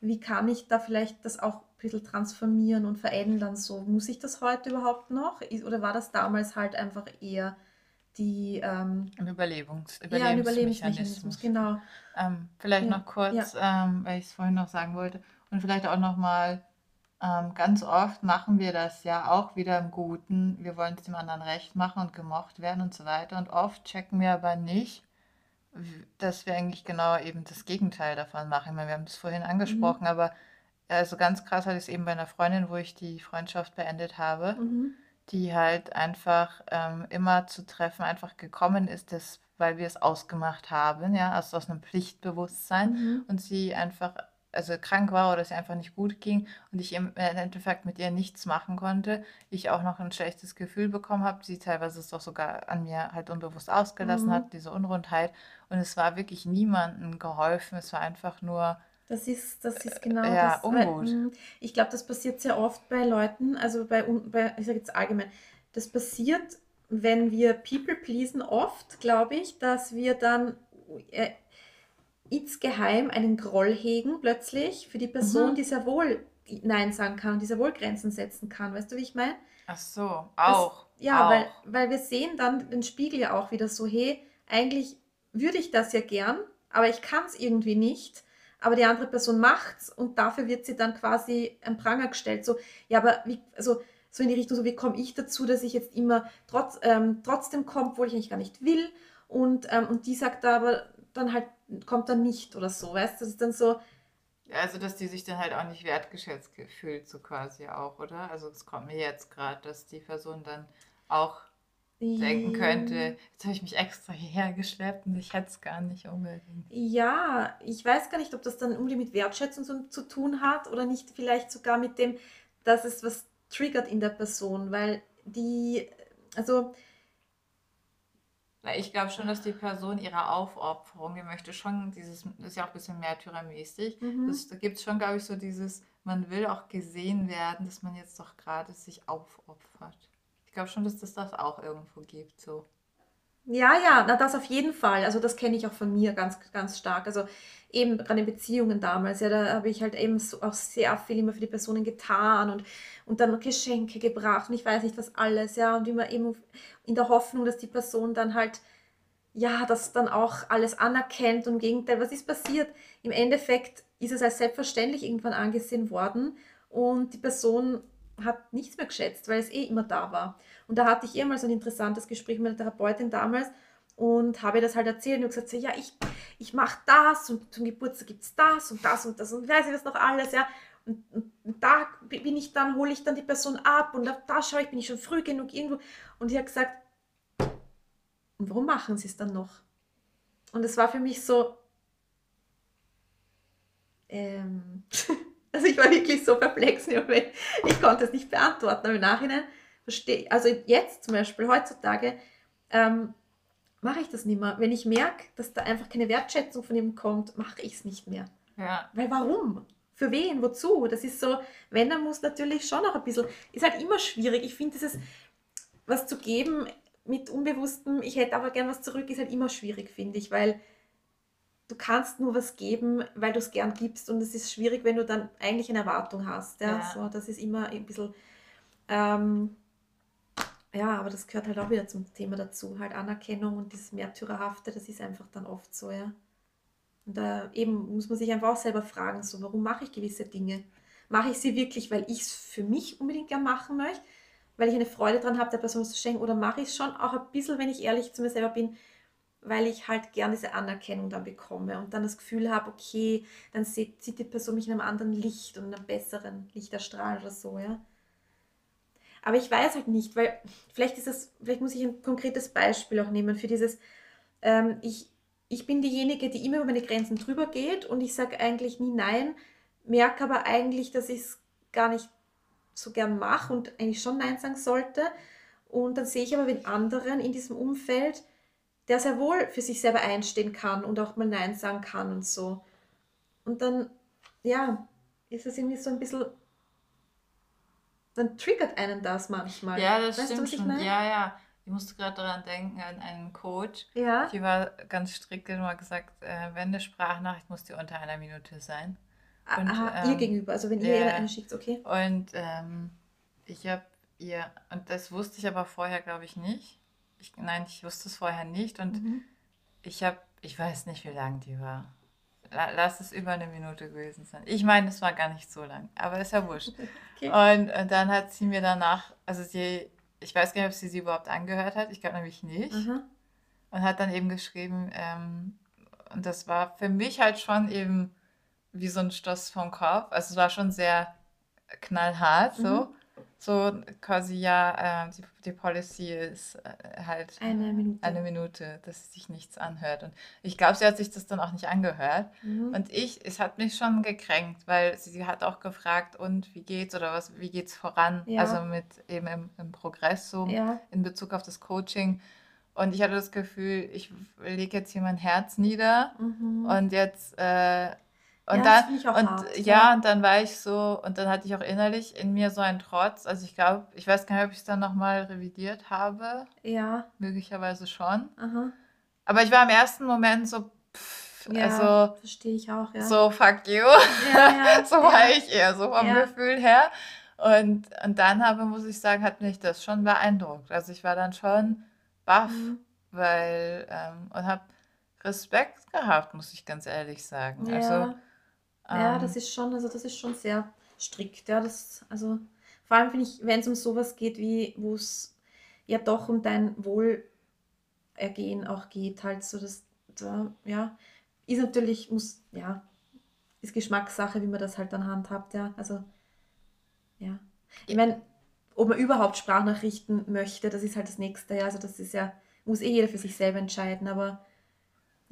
wie kann ich da vielleicht das auch ein bisschen transformieren und verändern. So, muss ich das heute überhaupt noch? Oder war das damals halt einfach eher die ähm, ein Überlebens ja, ein Überlebensmechanismus, genau. Ähm, vielleicht ja. noch kurz, ja. ähm, weil ich es vorhin noch sagen wollte, und vielleicht auch noch mal ähm, ganz oft machen wir das ja auch wieder im Guten. Wir wollen es dem anderen recht machen und gemocht werden und so weiter. Und oft checken wir aber nicht, dass wir eigentlich genau eben das Gegenteil davon machen. Ich meine, wir haben das vorhin angesprochen, mhm. aber also ganz krass hatte ich es eben bei einer Freundin, wo ich die Freundschaft beendet habe, mhm. die halt einfach ähm, immer zu treffen einfach gekommen ist, das, weil wir es ausgemacht haben, ja, also aus einem Pflichtbewusstsein mhm. und sie einfach also krank war oder es ihr einfach nicht gut ging und ich im Endeffekt mit ihr nichts machen konnte, ich auch noch ein schlechtes Gefühl bekommen habe, sie teilweise es doch sogar an mir halt unbewusst ausgelassen mhm. hat, diese Unrundheit. Und es war wirklich niemandem geholfen, es war einfach nur. Das ist, das ist genau äh, ja, das. Ungut. Weil, mm, ich glaube, das passiert sehr oft bei Leuten, also bei, bei ich sage jetzt allgemein, das passiert, wenn wir People pleasen, oft, glaube ich, dass wir dann äh, insgeheim einen Groll hegen plötzlich für die Person, mhm. die sehr wohl Nein sagen kann, die sehr wohl Grenzen setzen kann. Weißt du, wie ich meine? Ach so, auch. Das, ja, auch. Weil, weil wir sehen dann den Spiegel ja auch wieder so, hey, eigentlich würde ich das ja gern, aber ich kann es irgendwie nicht. Aber die andere Person macht's und dafür wird sie dann quasi am Pranger gestellt. So, ja, aber wie, also so in die Richtung, so wie komme ich dazu, dass ich jetzt immer trotz, ähm, trotzdem komme, obwohl ich eigentlich gar nicht will. Und, ähm, und die sagt da aber dann halt kommt dann nicht oder so, weißt du? Das ist dann so. Also, dass die sich dann halt auch nicht wertgeschätzt fühlt, so quasi auch, oder? Also, es kommt mir jetzt gerade, dass die Person dann auch denken könnte, jetzt habe ich mich extra hierher geschleppt und ich hätte es gar nicht unbedingt. Ja, ich weiß gar nicht, ob das dann unbedingt mit Wertschätzung zu, zu tun hat oder nicht vielleicht sogar mit dem, dass es was triggert in der Person, weil die, also ich glaube schon, dass die Person ihre Aufopferung, die möchte schon dieses, das ist ja auch ein bisschen märtyrermäßig, mhm. das, da gibt es schon, glaube ich, so dieses, man will auch gesehen werden, dass man jetzt doch gerade sich aufopfert. Ich glaube schon, dass das das auch irgendwo gibt, so. Ja, ja, na das auf jeden Fall. Also das kenne ich auch von mir ganz, ganz stark. Also eben gerade in Beziehungen damals, ja, da habe ich halt eben so auch sehr viel immer für die Personen getan und, und dann Geschenke gebracht und ich weiß nicht was alles, ja, und immer eben in der Hoffnung, dass die Person dann halt, ja, das dann auch alles anerkennt und im Gegenteil, was ist passiert? Im Endeffekt ist es als selbstverständlich irgendwann angesehen worden und die Person hat nichts mehr geschätzt, weil es eh immer da war. Und da hatte ich eh mal so ein interessantes Gespräch mit der Therapeutin damals und habe das halt erzählt und gesagt, ja, ich, ich mache das und zum Geburtstag gibt es das und das und das und weiß ich das noch alles, ja. Und, und, und da bin ich dann, hole ich dann die Person ab und da schaue ich, bin ich schon früh genug irgendwo. Und ich habe gesagt, und warum machen sie es dann noch? Und es war für mich so, ähm, [LAUGHS] also ich war wirklich so perplex, ich konnte es nicht beantworten, aber im Nachhinein verstehe, also jetzt zum Beispiel heutzutage, ähm, mache ich das nicht mehr. Wenn ich merke, dass da einfach keine Wertschätzung von ihm kommt, mache ich es nicht mehr. Ja. Weil warum? Für wen? Wozu? Das ist so, wenn, dann muss natürlich schon noch ein bisschen, ist halt immer schwierig. Ich finde, dieses, was zu geben mit Unbewusstem, ich hätte aber gern was zurück, ist halt immer schwierig, finde ich, weil du kannst nur was geben, weil du es gern gibst und es ist schwierig, wenn du dann eigentlich eine Erwartung hast. Ja? ja. So, das ist immer ein bisschen, ähm, ja, aber das gehört halt auch wieder zum Thema dazu. Halt Anerkennung und dieses Märtyrerhafte, das ist einfach dann oft so, ja. Und da eben muss man sich einfach auch selber fragen, so, warum mache ich gewisse Dinge? Mache ich sie wirklich, weil ich es für mich unbedingt gern machen möchte? Weil ich eine Freude daran habe, der Person zu schenken? Oder mache ich es schon auch ein bisschen, wenn ich ehrlich zu mir selber bin, weil ich halt gern diese Anerkennung dann bekomme und dann das Gefühl habe, okay, dann sieht, sieht die Person mich in einem anderen Licht und einem besseren Licht erstrahlen oder so, ja. Aber ich weiß halt nicht, weil vielleicht ist es, vielleicht muss ich ein konkretes Beispiel auch nehmen für dieses, ähm, ich, ich bin diejenige, die immer über meine Grenzen drüber geht und ich sage eigentlich nie nein, merke aber eigentlich, dass ich es gar nicht so gern mache und eigentlich schon nein sagen sollte. Und dann sehe ich aber, wenn anderen in diesem Umfeld, der sehr wohl für sich selber einstehen kann und auch mal nein sagen kann und so. Und dann, ja, ist es irgendwie so ein bisschen dann triggert einen das manchmal. Ja, das weißt stimmt du, schon. Ja, ja. Ich musste gerade daran denken, an einen Coach. Ja. Die war ganz strikt, die hat gesagt, äh, wenn eine Sprachnachricht muss die unter einer Minute sein. Ah, und, Aha, ähm, ihr gegenüber, also wenn ihr yeah. eine schickt, okay. Und ähm, ich habe ihr, und das wusste ich aber vorher, glaube ich, nicht. Ich, nein, ich wusste es vorher nicht und mhm. ich habe, ich weiß nicht, wie lang die war lass es über eine Minute gewesen sein. Ich meine, es war gar nicht so lang, aber ist ja wurscht. [LAUGHS] Okay. Und, und, dann hat sie mir danach, also sie, ich weiß gar nicht, ob sie sie überhaupt angehört hat, ich glaube nämlich nicht. Mhm. Und hat dann eben geschrieben, ähm, und das war für mich halt schon eben wie so ein Stoß vom Kopf. Also es war schon sehr knallhart so. Mhm so quasi ja, äh, die, die Policy ist äh, halt eine Minute. eine Minute, dass sich nichts anhört. Und ich glaube, sie hat sich das dann auch nicht angehört. Mhm. Und ich, es hat mich schon gekränkt, weil sie, sie, hat auch gefragt, und wie geht's oder was, wie geht's voran? Ja. Also mit eben im, im Progress so ja. in Bezug auf das Coaching. Und ich hatte das Gefühl, ich lege jetzt hier mein Herz nieder mhm. und jetzt äh, und ja, dann, und hart, ja, ja, und dann war ich so, und dann hatte ich auch innerlich in mir so einen Trotz. Also ich glaube, ich weiß gar nicht, ob ich es dann nochmal revidiert habe. Ja. Möglicherweise schon. Aha. Aber ich war im ersten Moment so, pff, ja, also. Verstehe ich auch, ja. So, fuck you. Ja, [LAUGHS] so war ich eher, so vom Gefühl her. Und, und dann habe, muss ich sagen, hat mich das schon beeindruckt. Also ich war dann schon baff, mhm. weil, ähm, und habe Respekt gehabt, muss ich ganz ehrlich sagen. Also ja, das ähm. ist schon, also das ist schon sehr strikt. Ja, das, also vor allem finde ich, wenn es um sowas geht, wie wo es ja doch um dein Wohlergehen auch geht, halt so das, da, ja, ist natürlich, muss, ja, ist Geschmackssache, wie man das halt dann handhabt, ja. Also, ja. Ich meine, ob man überhaupt Sprachnachrichten möchte, das ist halt das nächste, ja. Also das ist ja, muss eh jeder für sich selber entscheiden, aber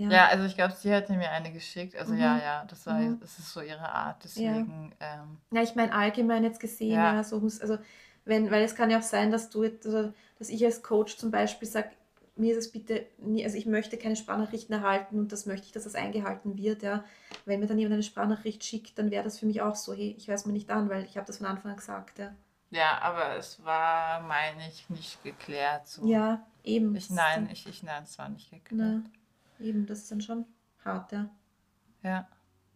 ja. ja, also ich glaube, sie hatte mir eine geschickt. Also mhm. ja, ja, das, war, mhm. das ist so ihre Art. Deswegen. Ja, ähm, ja ich meine allgemein jetzt gesehen, ja. ja, so muss, also wenn, weil es kann ja auch sein, dass du also, dass ich als Coach zum Beispiel sage, mir ist es bitte nie, also ich möchte keine Sprachnachrichten erhalten und das möchte ich, dass das eingehalten wird, ja. Wenn mir dann jemand eine Sprachnachricht schickt, dann wäre das für mich auch so, hey, ich weiß mir nicht an, weil ich habe das von Anfang an gesagt, ja. Ja, aber es war, meine ich, nicht geklärt. So. Ja, Eben. Ich nein, ich, ich nein, es war nicht geklärt. Na, eben, das ist dann schon hart, ja. Ja.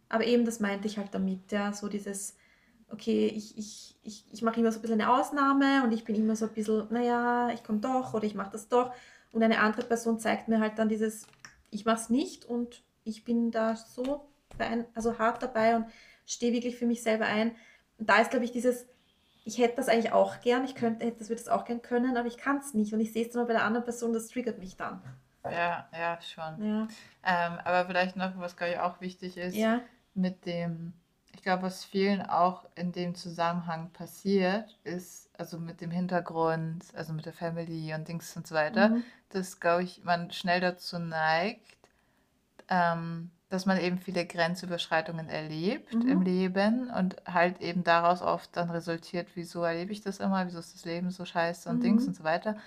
Aber eben, das meinte ich halt damit, ja, so dieses, okay, ich, ich, ich, ich mache immer so ein bisschen eine Ausnahme und ich bin immer so ein bisschen, naja, ich komme doch oder ich mache das doch. Und eine andere Person zeigt mir halt dann dieses, ich mache es nicht und ich bin da so ein, also hart dabei und stehe wirklich für mich selber ein. Und da ist, glaube ich, dieses, ich hätte das eigentlich auch gern, ich könnte, das würde es auch gern können, aber ich kann es nicht. Und ich sehe es dann mal bei der anderen Person, das triggert mich dann. Ja, ja, schon. Ja. Ähm, aber vielleicht noch, was glaube ich auch wichtig ist, ja. mit dem, ich glaube, was vielen auch in dem Zusammenhang passiert, ist, also mit dem Hintergrund, also mit der Family und Dings und so weiter, mhm. dass, glaube ich, man schnell dazu neigt, ähm, dass man eben viele Grenzüberschreitungen erlebt mhm. im Leben und halt eben daraus oft dann resultiert, wieso erlebe ich das immer, wieso ist das Leben so scheiße und mhm. Dings und so weiter.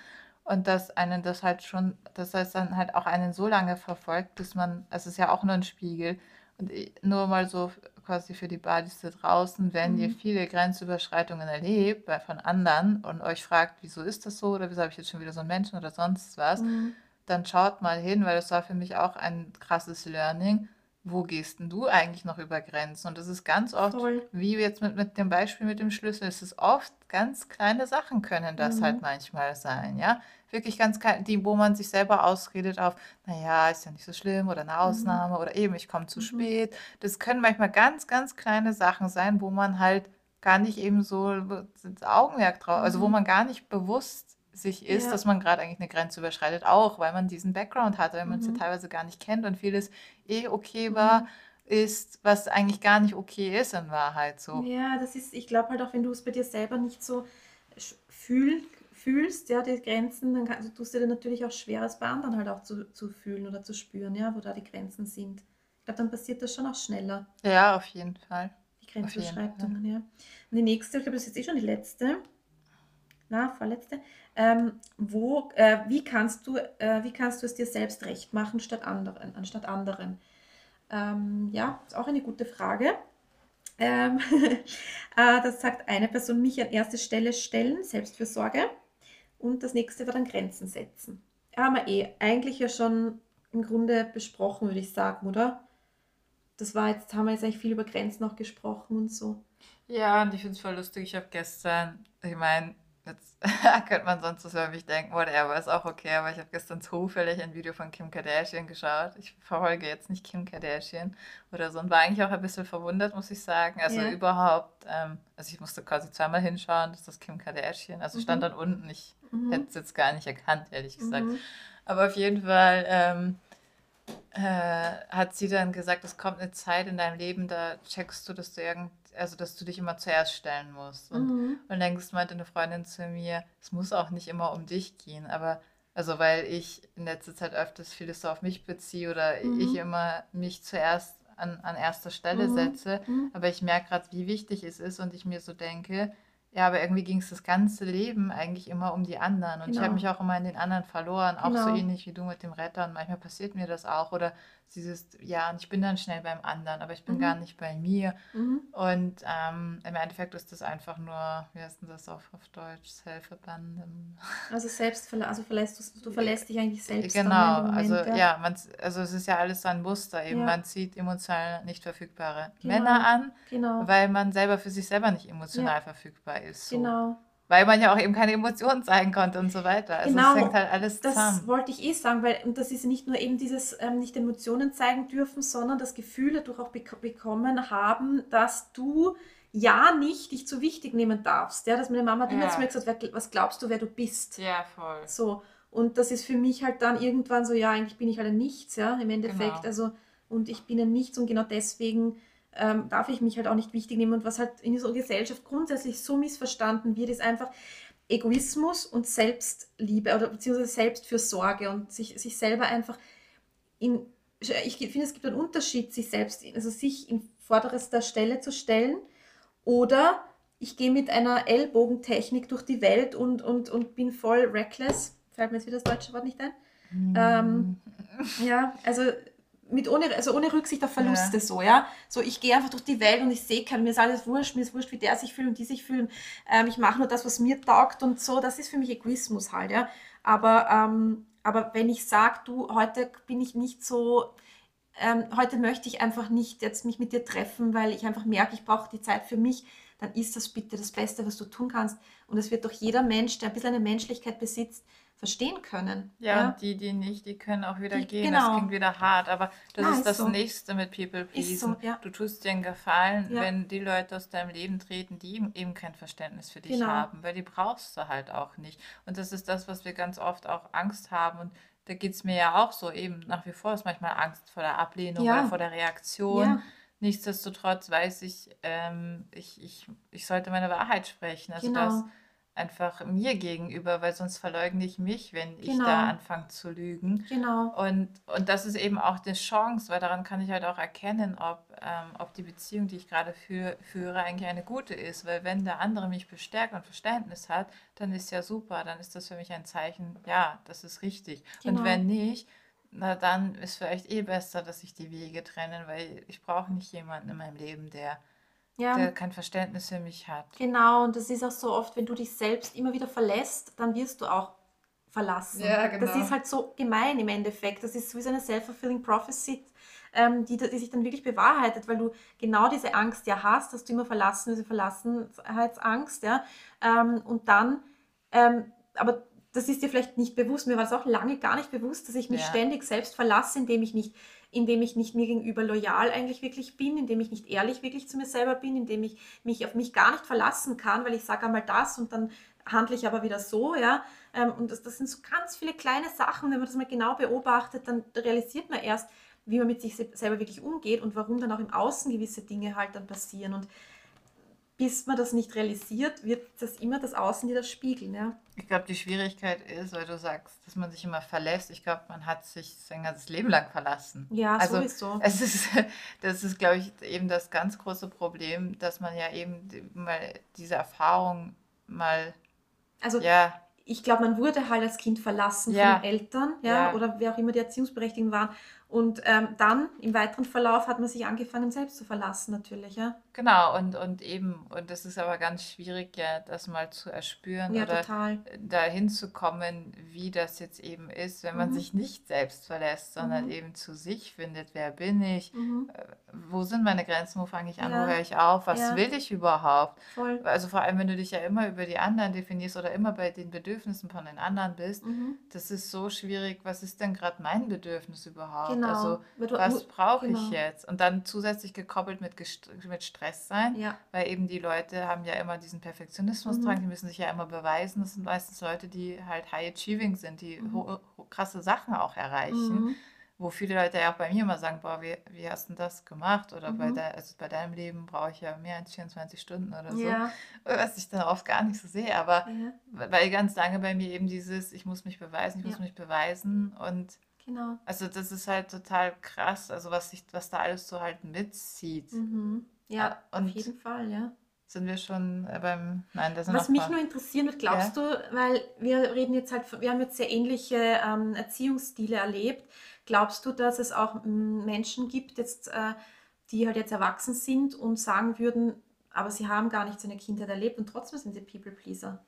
Und dass einen das halt schon, dass das dann halt auch einen so lange verfolgt, bis man, es ist ja auch nur ein Spiegel. Und nur mal so quasi für die Badis da draußen, wenn mhm. ihr viele Grenzüberschreitungen erlebt von anderen und euch fragt, wieso ist das so oder wieso habe ich jetzt schon wieder so einen Menschen oder sonst was, mhm dann schaut mal hin, weil das war für mich auch ein krasses Learning. Wo gehst denn du eigentlich noch über Grenzen? Und das ist ganz oft, Voll. wie jetzt mit, mit dem Beispiel mit dem Schlüssel, es ist oft ganz kleine Sachen können das mhm. halt manchmal sein, ja. Wirklich ganz klein, die, wo man sich selber ausredet auf, naja, ist ja nicht so schlimm oder eine mhm. Ausnahme mhm. oder eben, ich komme zu mhm. spät. Das können manchmal ganz, ganz kleine Sachen sein, wo man halt gar nicht eben so das Augenmerk drauf, also wo mhm. man gar nicht bewusst sich ist, ja. dass man gerade eigentlich eine Grenze überschreitet, auch weil man diesen Background hat, weil man es ja mhm. teilweise gar nicht kennt und vieles eh okay war, mhm. ist, was eigentlich gar nicht okay ist in Wahrheit so. Ja, das ist, ich glaube halt auch, wenn du es bei dir selber nicht so fühl, fühlst, ja, die Grenzen, dann kann, also tust du dir natürlich auch schwer, es bei anderen halt auch zu, zu fühlen oder zu spüren, ja, wo da die Grenzen sind. Ich glaube, dann passiert das schon auch schneller. Ja, auf jeden Fall. Die Grenzüberschreitungen, ja. Und die nächste, ich glaube, das ist jetzt eh schon die letzte, na, vorletzte, ähm, wo, äh, wie, kannst du, äh, wie kannst du es dir selbst recht machen statt anderen, anstatt anderen? Ähm, ja, ist auch eine gute Frage. Ähm, [LAUGHS] äh, das sagt eine Person, mich an erste Stelle stellen, Selbstfürsorge. Und das nächste war dann Grenzen setzen. Haben wir eh eigentlich ja schon im Grunde besprochen, würde ich sagen, oder? Das war jetzt, haben wir jetzt eigentlich viel über Grenzen auch gesprochen und so. Ja, und ich finde es voll lustig. Ich habe gestern, ich meine, Jetzt [LAUGHS] könnte man sonst was über mich denken, whatever, ist auch okay, aber ich habe gestern zufällig ein Video von Kim Kardashian geschaut. Ich verfolge jetzt nicht Kim Kardashian oder so und war eigentlich auch ein bisschen verwundert, muss ich sagen. Also ja. überhaupt, ähm, also ich musste quasi zweimal hinschauen, dass das Kim Kardashian, also mhm. stand dann unten, ich mhm. hätte es jetzt gar nicht erkannt, ehrlich gesagt. Mhm. Aber auf jeden Fall ähm, äh, hat sie dann gesagt, es kommt eine Zeit in deinem Leben, da checkst du, dass du irgend also dass du dich immer zuerst stellen musst. Und, mhm. und längst meinte eine Freundin zu mir, es muss auch nicht immer um dich gehen, aber also weil ich in letzter Zeit öfters vieles so auf mich beziehe oder mhm. ich immer mich zuerst an, an erster Stelle mhm. setze, mhm. aber ich merke gerade, wie wichtig es ist und ich mir so denke, ja, aber irgendwie ging es das ganze Leben eigentlich immer um die anderen. Und genau. ich habe mich auch immer in den anderen verloren, auch genau. so ähnlich wie du mit dem Retter. Und manchmal passiert mir das auch. Oder dieses, ja, und ich bin dann schnell beim anderen, aber ich bin mhm. gar nicht bei mir. Mhm. Und ähm, im Endeffekt ist das einfach nur, wie heißt denn das auf, auf Deutsch, Self-Abandon. Also selbst, also verlässt du, du verlässt dich eigentlich selbst. Genau, Moment, also ja, ja man, also es ist ja alles so ein Muster eben. Ja. Man zieht emotional nicht verfügbare genau. Männer an, genau. weil man selber für sich selber nicht emotional ja. verfügbar ist. So. Genau weil man ja auch eben keine Emotionen zeigen konnte und so weiter. Also genau, es hängt halt alles zusammen. Das wollte ich eh sagen, weil und das ist nicht nur eben dieses ähm, nicht Emotionen zeigen dürfen, sondern das Gefühl dadurch auch bek bekommen haben, dass du ja nicht dich zu wichtig nehmen darfst. Ja, dass meine Mama hat ja. immer zu mir gesagt, was glaubst du, wer du bist? Ja, voll. So. Und das ist für mich halt dann irgendwann so, ja, eigentlich bin ich halt ein Nichts, ja, im Endeffekt. Genau. Also, und ich bin ein Nichts und genau deswegen ähm, darf ich mich halt auch nicht wichtig nehmen. Und was halt in dieser Gesellschaft grundsätzlich so missverstanden wird, ist einfach Egoismus und Selbstliebe oder beziehungsweise Selbstfürsorge und sich, sich selber einfach in, ich finde, es gibt einen Unterschied, sich selbst, also sich in vorderster Stelle zu stellen oder ich gehe mit einer Ellbogentechnik durch die Welt und, und, und bin voll reckless. Fällt mir jetzt wieder das deutsche Wort nicht ein. Mm. Ähm, ja, also mit ohne, also ohne Rücksicht auf Verluste ja. so, ja. So, ich gehe einfach durch die Welt und ich sehe keinen, mir ist alles wurscht, mir ist wurscht, wie der sich fühlt und die sich fühlen. Ähm, ich mache nur das, was mir taugt und so. Das ist für mich Egoismus halt, ja. Aber, ähm, aber wenn ich sage, du, heute bin ich nicht so, ähm, heute möchte ich einfach nicht jetzt mich mit dir treffen, weil ich einfach merke, ich brauche die Zeit für mich, dann ist das bitte das Beste, was du tun kannst. Und es wird doch jeder Mensch, der ein bisschen eine Menschlichkeit besitzt, verstehen können. Ja, ja, und die, die nicht, die können auch wieder die, gehen. Genau. Das klingt wieder hart, aber das Na, ist, ist das so. Nächste mit People Pleasing. So, ja. Du tust dir einen Gefallen, ja. wenn die Leute aus deinem Leben treten, die eben kein Verständnis für dich genau. haben, weil die brauchst du halt auch nicht. Und das ist das, was wir ganz oft auch Angst haben und da geht es mir ja auch so, eben nach wie vor ist manchmal Angst vor der Ablehnung oder vor der Reaktion. Nichtsdestotrotz weiß ich, ähm, ich, ich, ich sollte meine Wahrheit sprechen. Also genau. das einfach mir gegenüber, weil sonst verleugne ich mich, wenn ich da genau. anfange zu lügen. Genau. Und, und das ist eben auch eine Chance, weil daran kann ich halt auch erkennen, ob, ähm, ob die Beziehung, die ich gerade für, führe, eigentlich eine gute ist. Weil wenn der andere mich bestärkt und Verständnis hat, dann ist ja super, dann ist das für mich ein Zeichen, ja, das ist richtig. Genau. Und wenn nicht, na dann ist vielleicht eh besser, dass sich die Wege trennen, weil ich brauche nicht jemanden in meinem Leben, der ja. der kein Verständnis für mich hat. Genau, und das ist auch so oft, wenn du dich selbst immer wieder verlässt, dann wirst du auch verlassen. Ja, genau. Das ist halt so gemein im Endeffekt. Das ist sowieso eine self-fulfilling prophecy, ähm, die, die sich dann wirklich bewahrheitet, weil du genau diese Angst ja hast, dass du immer verlassen, diese Verlassenheitsangst, ja. Ähm, und dann, ähm, aber das ist dir vielleicht nicht bewusst, mir war es auch lange gar nicht bewusst, dass ich mich ja. ständig selbst verlasse, indem ich nicht indem ich nicht mir gegenüber loyal eigentlich wirklich bin, indem ich nicht ehrlich wirklich zu mir selber bin, indem ich mich auf mich gar nicht verlassen kann, weil ich sage einmal das und dann handle ich aber wieder so, ja. Ähm, und das, das sind so ganz viele kleine Sachen, wenn man das mal genau beobachtet, dann realisiert man erst, wie man mit sich selber wirklich umgeht und warum dann auch im Außen gewisse Dinge halt dann passieren. Und bis man das nicht realisiert, wird das immer das Außen wieder spiegeln. Ja? Ich glaube, die Schwierigkeit ist, weil du sagst, dass man sich immer verlässt. Ich glaube, man hat sich sein ganzes Leben lang verlassen. Ja, also sowieso. Es ist, [LAUGHS] das ist, glaube ich, eben das ganz große Problem, dass man ja eben mal diese Erfahrung mal. Also, ja. ich glaube, man wurde halt als Kind verlassen ja. von Eltern, ja, ja, oder wer auch immer die Erziehungsberechtigten waren. Und ähm, dann im weiteren Verlauf hat man sich angefangen, selbst zu verlassen, natürlich. Ja? Genau, und, und eben, und das ist aber ganz schwierig, ja, das mal zu erspüren ja, oder total. dahin zu kommen, wie das jetzt eben ist, wenn man mhm. sich nicht selbst verlässt, sondern mhm. eben zu sich findet, wer bin ich, mhm. Äh, wo sind meine Grenzen, wo fange ich an, ja. wo höre ich auf, was ja. will ich überhaupt? Voll. Also vor allem, wenn du dich ja immer über die anderen definierst oder immer bei den Bedürfnissen von den anderen bist, mhm. das ist so schwierig, was ist denn gerade mein Bedürfnis überhaupt? Genau. Also was brauche genau. ich jetzt? Und dann zusätzlich gekoppelt mit, mit Stress sein, ja. weil eben die Leute haben ja immer diesen Perfektionismus mhm. dran, die müssen sich ja immer beweisen. Das sind meistens Leute, die halt high achieving sind, die mhm. krasse Sachen auch erreichen. Mhm. Wo viele Leute ja auch bei mir immer sagen, boah, wie, wie hast du das gemacht? Oder bei, mhm. de, also bei deinem Leben brauche ich ja mehr als 24 Stunden oder so. Ja. Was ich dann oft gar nicht so sehe. Aber ja. weil ganz lange bei mir eben dieses, ich muss mich beweisen, ich muss mich beweisen. Und Genau. Also das ist halt total krass, also was sich, was da alles so halt mitzieht. Mhm. Ja, ah, und auf jeden Fall, ja. Sind wir schon äh, beim, nein, das sind Was mich nur interessieren wird, glaubst ja. du, weil wir reden jetzt halt, wir haben jetzt sehr ähnliche ähm, Erziehungsstile erlebt, glaubst du, dass es auch Menschen gibt, jetzt, äh, die halt jetzt erwachsen sind und sagen würden, aber sie haben gar nicht so eine Kindheit erlebt und trotzdem sind sie People-Pleaser?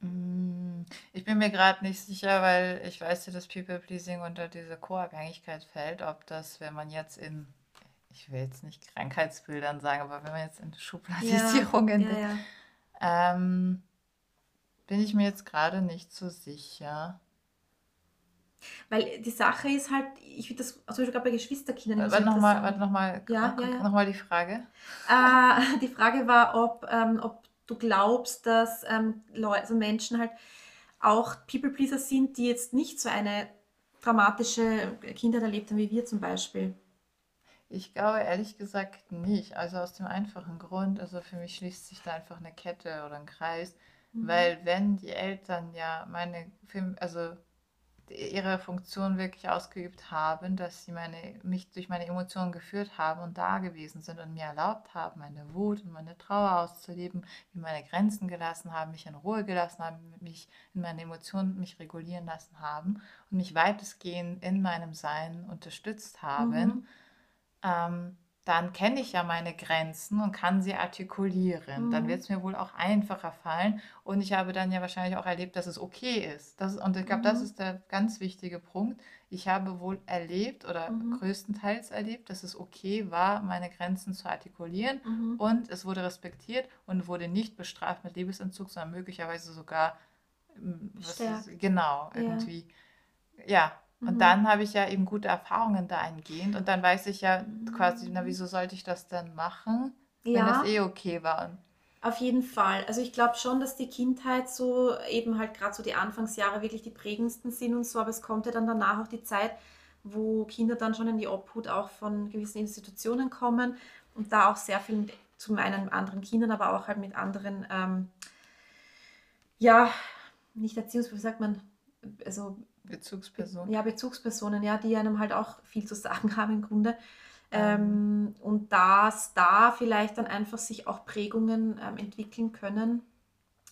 Mm, ich bin mir gerade nicht sicher, weil ich weiß ja, dass People-Pleasing unter diese Co-Abhängigkeit fällt, ob das, wenn man jetzt in, ich will jetzt nicht Krankheitsbildern sagen, aber wenn man jetzt in Schubladisierungen, ja, ja, ja. Ähm, bin ich mir jetzt gerade nicht so sicher. Weil die Sache ist halt, ich finde das Beispiel gerade bei Geschwisterkindern. Warte nochmal noch mal, ja, ja, ja. noch die Frage. Äh, [LAUGHS] die Frage war, ob, ähm, ob du glaubst, dass ähm, Leute, also Menschen halt auch People-Pleaser sind, die jetzt nicht so eine dramatische Kindheit erlebt haben wie wir zum Beispiel. Ich glaube ehrlich gesagt nicht. Also aus dem einfachen Grund, also für mich schließt sich da einfach eine Kette oder ein Kreis, mhm. weil wenn die Eltern ja meine, also ihre Funktion wirklich ausgeübt haben, dass sie meine, mich durch meine Emotionen geführt haben und da gewesen sind und mir erlaubt haben, meine Wut und meine Trauer auszuleben, mir meine Grenzen gelassen haben, mich in Ruhe gelassen haben, mich in meine Emotionen mich regulieren lassen haben und mich weitestgehend in meinem Sein unterstützt haben, mhm. ähm, dann kenne ich ja meine Grenzen und kann sie artikulieren. Dann wird Mhm. es mir wohl auch einfacher fallen. Und ich habe dann ja wahrscheinlich auch erlebt, dass es okay ist. Das, und ich glaube, das Mhm. ist der ganz wichtige Punkt. Ich habe wohl erlebt oder Mhm. größtenteils erlebt, dass es okay war, meine Grenzen zu artikulieren. Mhm. Und es wurde respektiert und wurde nicht bestraft mit Lebensentzug, sondern möglicherweise sogar, was ist, genau, Ja. irgendwie, ja. Und Mhm. dann habe ich ja eben gute Erfahrungen dahingehend und dann weiß ich ja quasi, na, wieso sollte ich das denn machen, wenn das Ja, eh okay war? Auf jeden Fall. Also ich glaube schon, dass die Kindheit so eben halt gerade so die Anfangsjahre wirklich die prägendsten sind und so, aber es kommt ja dann danach auch die Zeit, wo Kinder dann schon in die Obhut auch von gewissen Institutionen kommen und da auch sehr viel mit, zum einen mit anderen Kindern, aber auch halt mit anderen, ähm, ja, nicht Erziehungs, wie sagt man, also Be Bezugsperson. ja, Bezugspersonen, ja, die einem halt auch viel zu sagen [LAUGHS] haben im Grunde. Ähm, Ähm, und dass da vielleicht dann einfach sich auch Prägungen ähm, entwickeln können,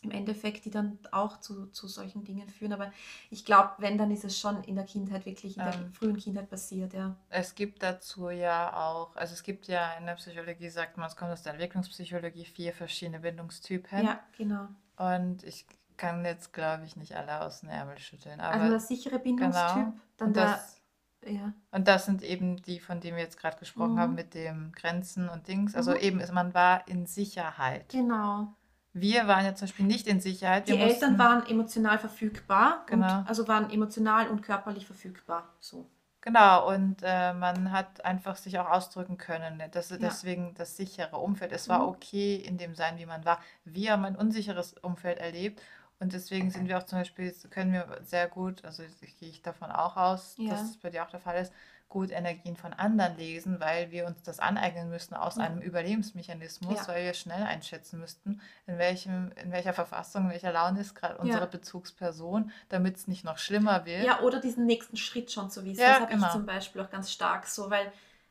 im Endeffekt, die dann auch zu, zu solchen Dingen führen. Aber ich glaube, wenn, dann ist es schon in der Kindheit, wirklich in der ähm, frühen Kindheit passiert, ja. es gibt dazu ja auch, also es gibt ja in der Psychologie, sagt man, es kommt aus der Entwicklungspsychologie, vier verschiedene Bindungstypen. Ja, genau. Und ich kann jetzt, glaube ich, nicht alle aus dem Ärmel schütteln, Also aber der sichere Bindungstyp, genau. dann Und der, das, ja. und das sind eben die, von denen wir jetzt gerade gesprochen haben, Mhm. mit dem Grenzen und Dings. Also Mhm. eben, ist- man war in Sicherheit. Genau. Wir waren ja zum Beispiel nicht in Sicherheit. Wir Die Eltern mussten, waren emotional verfügbar und genau, also waren emotional und körperlich verfügbar. So. genau. Und äh, man hat einfach sich auch ausdrücken können. Das, Ja. deswegen das sichere Umfeld. Es war Mhm. okay in dem Sein, wie man war. Wir haben ein unsicheres Umfeld erlebt. Und deswegen sind wir auch zum Beispiel, können wir sehr gut, also ich- gehe ich davon auch aus, dass Ja, es bei dir auch der Fall ist, gut Energien von anderen lesen, weil wir uns das aneignen müssten aus ja, einem Überlebensmechanismus, ja, weil wir schnell einschätzen müssten, in welchem, in welcher Verfassung, in welcher Laune ist gerade unsere. Bezugsperson, damit es nicht noch schlimmer wird. Ja, oder diesen nächsten Schritt schon zu wissen. Das habe ich genau. zum Beispiel auch ganz stark so, weil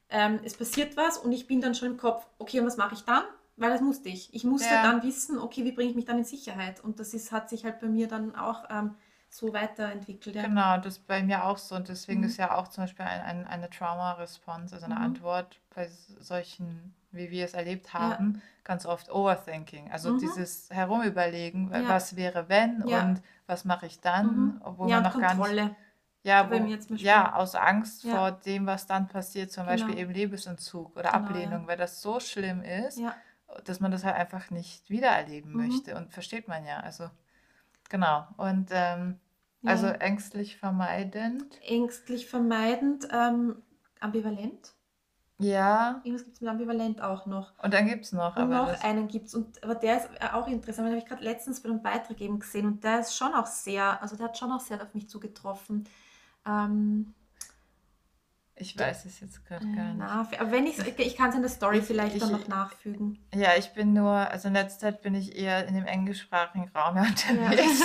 ähm, es passiert was und ich bin dann schon im Kopf, okay, und was mache ich dann? Weil das musste ich. Ich musste Ja, dann wissen, okay, wie bringe ich mich dann in Sicherheit? Und das ist, hat sich halt bei mir dann auch ähm, so weiterentwickelt, ja. genau, das ist bei mir auch so. Und deswegen ist Mhm. ja auch zum Beispiel ein, ein, eine Trauma-Response, also eine Mhm. Antwort bei solchen, wie wir es erlebt Ja. haben, ganz oft Overthinking. Also Mhm. dieses Herumüberlegen, wa- Ja. was wäre wenn Ja. und was mache ich dann, Mhm. obwohl Ja, man noch gar nicht Kontrolle. Ja, wo, Beispiel. ja, aus Angst Ja, vor dem, was dann passiert, zum Beispiel genau. eben Lebensentzug oder Genau, ja. Ablehnung, weil das so schlimm ist, Ja. Dass man das halt einfach nicht wiedererleben Mhm. möchte. Und versteht man ja. Also, genau. Und ähm, also Ja. ängstlich vermeidend. Ängstlich vermeidend, ähm, ambivalent. Ja. Irgendwas gibt es mit ambivalent auch noch. Und dann gibt es noch, Und aber noch das, einen gibt es, aber der ist äh, auch interessant, den habe ich gerade letztens bei einem Beitrag eben gesehen und der ist schon auch sehr, also der hat schon auch sehr auf mich zugetroffen. Ähm, ich weiß es jetzt gerade äh, gar nicht. na, aber wenn ich ich kann es in der Story Ich, vielleicht dann noch ich, nachfügen. ja, ich bin nur, also in letzter Zeit bin ich eher in dem englischsprachigen Raum ja [LAUGHS] Ja. unterwegs,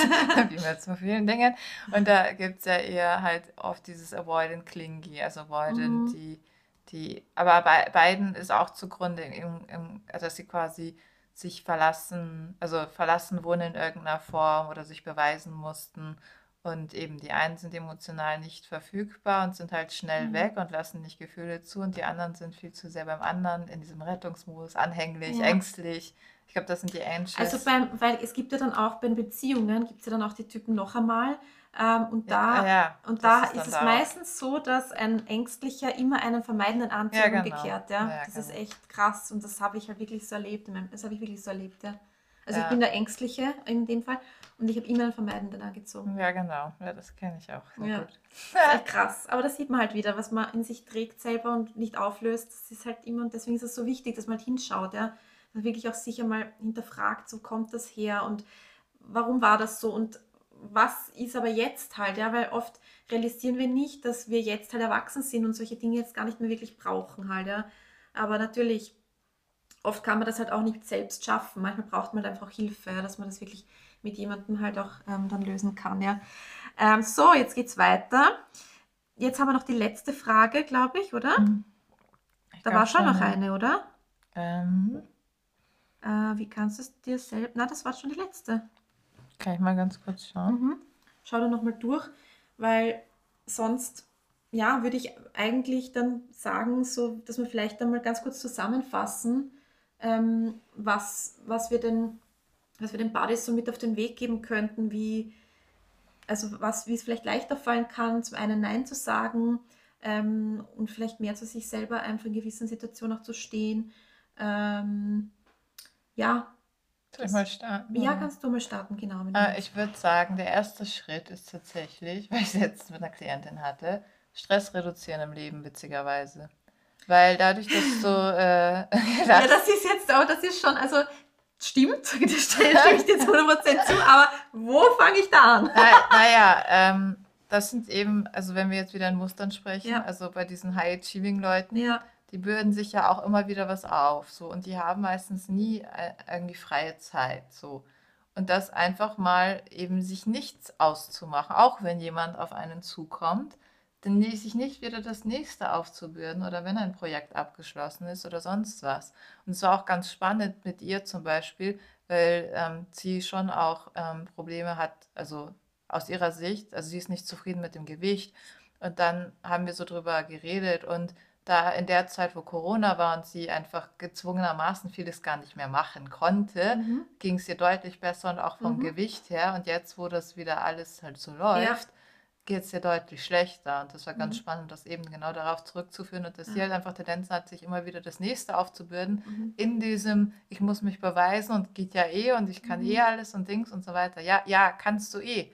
wie mit so vielen Dingen. Und da gibt es ja eher halt oft dieses Avoidant Clingy, also Avoidant, Mhm. die, die, aber bei beiden ist auch zugrunde, im, im, dass sie quasi sich verlassen, also verlassen wurden in irgendeiner Form oder sich beweisen mussten. Und eben die einen sind emotional nicht verfügbar und sind halt schnell Mhm. weg und lassen nicht Gefühle zu und die anderen sind viel zu sehr beim anderen in diesem Rettungsmodus, anhänglich, Ja. ängstlich. Ich glaube, das sind die Also Anxious. beim, weil es gibt ja dann auch bei Beziehungen, gibt es ja dann auch die Typen noch einmal. Ähm, und Ja, ah da, ja, und da ist ist es da meistens so, dass ein Ängstlicher immer einen vermeidenden Ja, anzieht und genau. umgekehrt, ja. Ja, Das ist genau. echt krass und das habe ich halt wirklich so erlebt. Das habe ich wirklich so erlebt, ja. Also ich Ja. bin der Ängstliche in dem Fall und ich habe immer einen vermeidenden angezogen. Ja, genau. Ja, das kenne ich auch sehr Ja, gut. [LAUGHS] krass. Aber das sieht man halt wieder, was man in sich trägt selber und nicht auflöst. Das ist halt immer, und deswegen ist es so wichtig, dass man halt hinschaut, ja. Dass man wirklich auch sicher mal hinterfragt, so kommt das her und warum war das so und was ist aber jetzt halt, ja, weil oft realisieren wir nicht, dass wir jetzt halt erwachsen sind und solche Dinge jetzt gar nicht mehr wirklich brauchen halt, ja. Aber natürlich, oft kann man das halt auch nicht selbst schaffen. Manchmal braucht man halt einfach Hilfe, ja, dass man das wirklich mit jemandem halt auch ähm, dann lösen kann, ja. Ähm, so, jetzt geht's weiter. Jetzt haben wir noch die letzte Frage, glaube ich, oder? Hm, Ich Da war schon noch ja. eine, oder? Ähm, Äh, wie kannst du es dir selbst... Na, das war schon die letzte. kann ich mal ganz kurz schauen? Mhm. Schau da nochmal durch, weil sonst ja, würde ich eigentlich dann sagen, so, dass wir vielleicht einmal ganz kurz zusammenfassen, ähm, was, was wir denn, was wir den Buddies so mit auf den Weg geben könnten, wie, also was, wie es vielleicht leichter fallen kann, zum einen Nein zu sagen ähm, und vielleicht mehr zu sich selber einfach in gewissen Situationen auch zu stehen. Ähm, ja. Soll ich mal starten? Ja, kannst du mal starten, genau. Äh, ich würde sagen, der erste Schritt ist tatsächlich, [LAUGHS] weil ich es jetzt mit einer Klientin hatte, Stress reduzieren im Leben, witzigerweise. Weil dadurch, dass du. Äh, [LAUGHS] ja, das ist jetzt auch, das ist schon, also stimmt, [LAUGHS] das stimme ich [LAUGHS] dir zu 100% zu, aber wo fange ich da an? naja, ähm, das sind eben, also wenn wir jetzt wieder in Mustern sprechen, ja. also bei diesen High-Achieving-Leuten, ja. die bürden sich ja auch immer wieder was auf, so, und die haben meistens nie äh, irgendwie freie Zeit, so. Und das einfach mal eben sich nichts auszumachen, auch wenn jemand auf einen zukommt, dann sich nicht wieder das nächste aufzubürden oder wenn ein Projekt abgeschlossen ist oder sonst was. Und es war auch ganz spannend mit ihr zum Beispiel, weil ähm, sie schon auch ähm, Probleme hat, also aus ihrer Sicht, also sie ist nicht zufrieden mit dem Gewicht. Und dann haben wir so drüber geredet und da in der Zeit, wo Corona war und sie einfach gezwungenermaßen vieles gar nicht mehr machen konnte, mhm. ging es ihr deutlich besser und auch vom mhm. Gewicht her. Und jetzt, wo das wieder alles halt so läuft, ja geht es dir deutlich schlechter. Und das war ganz mhm. spannend, das eben genau darauf zurückzuführen und dass ja. sie halt einfach Tendenzen hat, sich immer wieder das Nächste aufzubürden mhm. in diesem, ich muss mich beweisen und geht ja eh und ich kann mhm. eh alles und Dings und so weiter. Ja, ja, kannst du eh.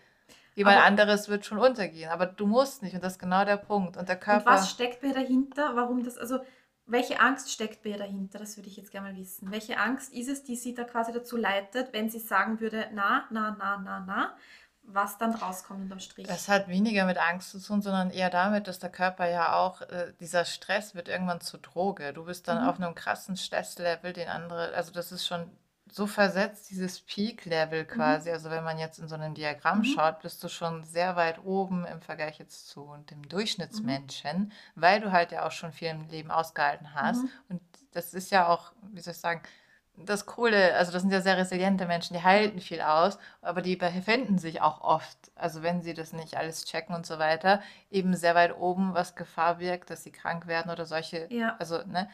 Jemand anderes wird schon untergehen, aber du musst nicht und das ist genau der Punkt. Und der Körper. Und was steckt bei dahinter? Warum das, also welche Angst steckt bei ihr dahinter? Das würde ich jetzt gerne mal wissen. Welche Angst ist es, die sie da quasi dazu leitet, wenn sie sagen würde, na, na, na, na, na? Was dann rauskommt unterm Strich. Das hat weniger mit Angst zu tun, sondern eher damit, dass der Körper ja auch, äh, dieser Stress wird irgendwann zur Droge. Du bist dann mhm. auf einem krassen Stresslevel, den andere, also das ist schon so versetzt, dieses Peak-Level mhm. quasi. Mhm. Also wenn man jetzt in so einem Diagramm mhm. schaut, bist du schon sehr weit oben im Vergleich jetzt zu dem Durchschnittsmenschen, mhm. weil du halt ja auch schon viel im Leben ausgehalten hast. Mhm. Und das ist ja auch, wie soll ich sagen, das Coole, also das sind ja sehr resiliente Menschen, die halten viel aus, aber die befinden sich auch oft, also wenn sie das nicht alles checken und so weiter, eben sehr weit oben, was Gefahr wirkt, dass sie krank werden oder solche, ja. also, ne,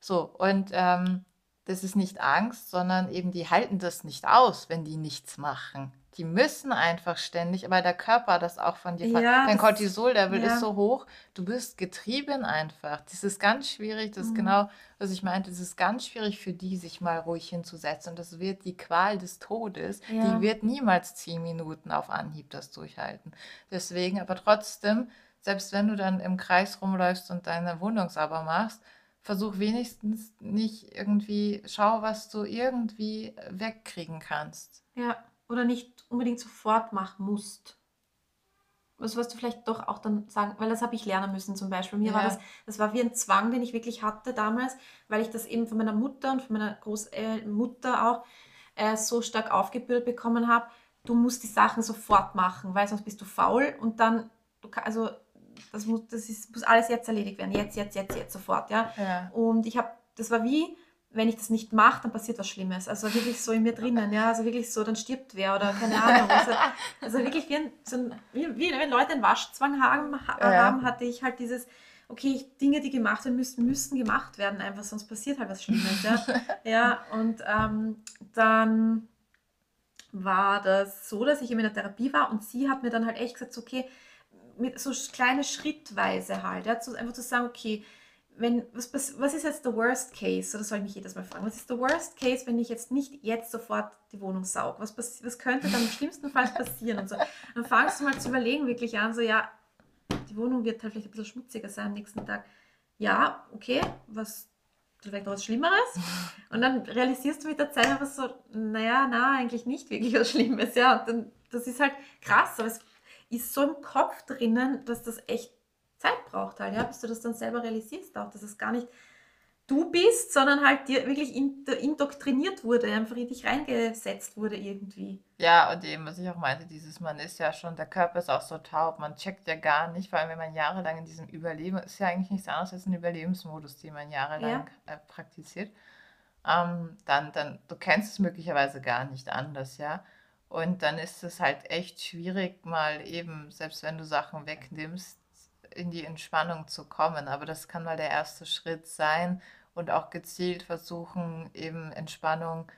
so, und ähm, das ist nicht Angst, sondern eben die halten das nicht aus, wenn die nichts machen. Die müssen einfach ständig, aber der Körper das auch von dir. Ja, Dein Cortisol-Level ja. ist so hoch, du bist getrieben einfach. Das ist ganz schwierig, das mhm. ist genau, was ich meinte, es ist ganz schwierig für die, sich mal ruhig hinzusetzen. Und das wird die Qual des Todes. Ja. Die wird niemals zehn Minuten auf Anhieb das durchhalten. Deswegen, aber trotzdem, selbst wenn du dann im Kreis rumläufst und deine Wohnung sauber machst, versuch wenigstens nicht irgendwie, schau, was du irgendwie wegkriegen kannst. Ja oder nicht unbedingt sofort machen musst. Was wirst du vielleicht doch auch dann sagen, weil das habe ich lernen müssen zum Beispiel. Mir ja. war das, das war wie ein Zwang, den ich wirklich hatte damals, weil ich das eben von meiner Mutter und von meiner Großmutter auch äh, so stark aufgebürdet bekommen habe. Du musst die Sachen sofort machen, weil sonst bist du faul und dann, du, also das muss, das ist, muss alles jetzt erledigt werden, jetzt, jetzt, jetzt, jetzt, sofort, ja. ja. Und ich habe, das war wie, wenn ich das nicht mache, dann passiert was Schlimmes. Also wirklich so in mir drinnen, ja, also wirklich so, dann stirbt wer oder keine Ahnung. Also, also wirklich wie, ein, so ein, wie, wie, wenn Leute einen Waschzwang haben, haben, hatte ich halt dieses, okay, Dinge, die gemacht werden müssen, müssen gemacht werden, einfach, sonst passiert halt was Schlimmes. Ja, [LAUGHS] ja und ähm, dann war das so, dass ich in der Therapie war und sie hat mir dann halt echt gesagt, okay, mit so kleine Schrittweise halt, ja, zu, einfach zu sagen, okay, wenn, was, was ist jetzt der Worst Case? Oder soll ich mich jedes Mal fragen, was ist der Worst Case, wenn ich jetzt nicht jetzt sofort die Wohnung saug? Was, was könnte dann im schlimmsten Fall passieren? Und so. Dann fangst du mal zu überlegen, wirklich an, so, ja, die Wohnung wird halt vielleicht ein bisschen schmutziger sein am nächsten Tag. Ja, okay, was, vielleicht noch was Schlimmeres? Und dann realisierst du mit der Zeit einfach so, naja, na, eigentlich nicht wirklich was Schlimmes, ja. Dann, das ist halt krass, aber es ist so im Kopf drinnen, dass das echt Zeit braucht halt, ja, bis du das dann selber realisierst auch, dass es gar nicht du bist, sondern halt dir wirklich indoktriniert wurde, einfach in dich reingesetzt wurde irgendwie. Ja, und eben, was ich auch meinte, dieses, man ist ja schon, der Körper ist auch so taub, man checkt ja gar nicht, vor allem wenn man jahrelang in diesem Überleben, ist ja eigentlich nichts anderes als ein Überlebensmodus, den man jahrelang ja. äh, praktiziert, ähm, dann, dann, du kennst es möglicherweise gar nicht anders, ja. Und dann ist es halt echt schwierig, mal eben, selbst wenn du Sachen wegnimmst, in die Entspannung zu kommen. Aber das kann mal der erste Schritt sein und auch gezielt versuchen, eben Entspannung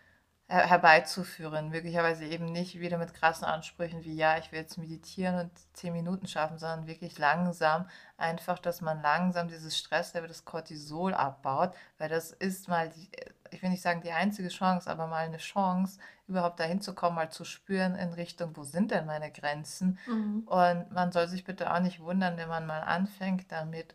her herbeizuführen. Möglicherweise eben nicht wieder mit krassen Ansprüchen wie, ja, ich will jetzt meditieren und zehn Minuten schaffen, sondern wirklich langsam, einfach, dass man langsam dieses Stresslevel, das Cortisol abbaut, weil das ist mal, die, ich will nicht sagen die einzige Chance, aber mal eine Chance, überhaupt dahin zu kommen, mal zu spüren in Richtung, wo sind denn meine Grenzen? Mhm. Und man soll sich bitte auch nicht wundern, wenn man mal anfängt damit,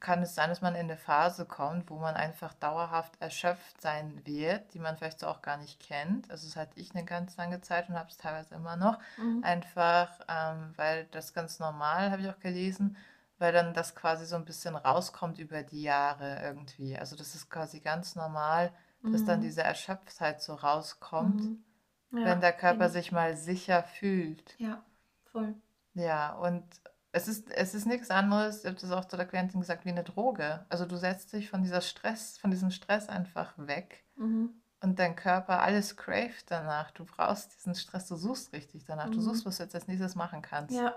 kann es sein, dass man in eine Phase kommt, wo man einfach dauerhaft erschöpft sein wird, die man vielleicht so auch gar nicht kennt. Also das hatte ich eine ganz lange Zeit und habe es teilweise immer noch. Mhm. Einfach, ähm, weil das ganz normal, habe ich auch gelesen, weil dann das quasi so ein bisschen rauskommt über die Jahre irgendwie. Also das ist quasi ganz normal, dass dann mhm. diese Erschöpftheit so rauskommt, mhm. ja, wenn der Körper sich mal sicher fühlt. Ja, voll. Ja, und es ist, es ist nichts anderes, ich habe das auch zu der Klientin gesagt, wie eine Droge. Also du setzt dich von dieser Stress, von diesem Stress einfach weg mhm. und dein Körper alles craved danach. Du brauchst diesen Stress, du suchst richtig danach. Mhm. Du suchst, was du jetzt als nächstes machen kannst. Ja.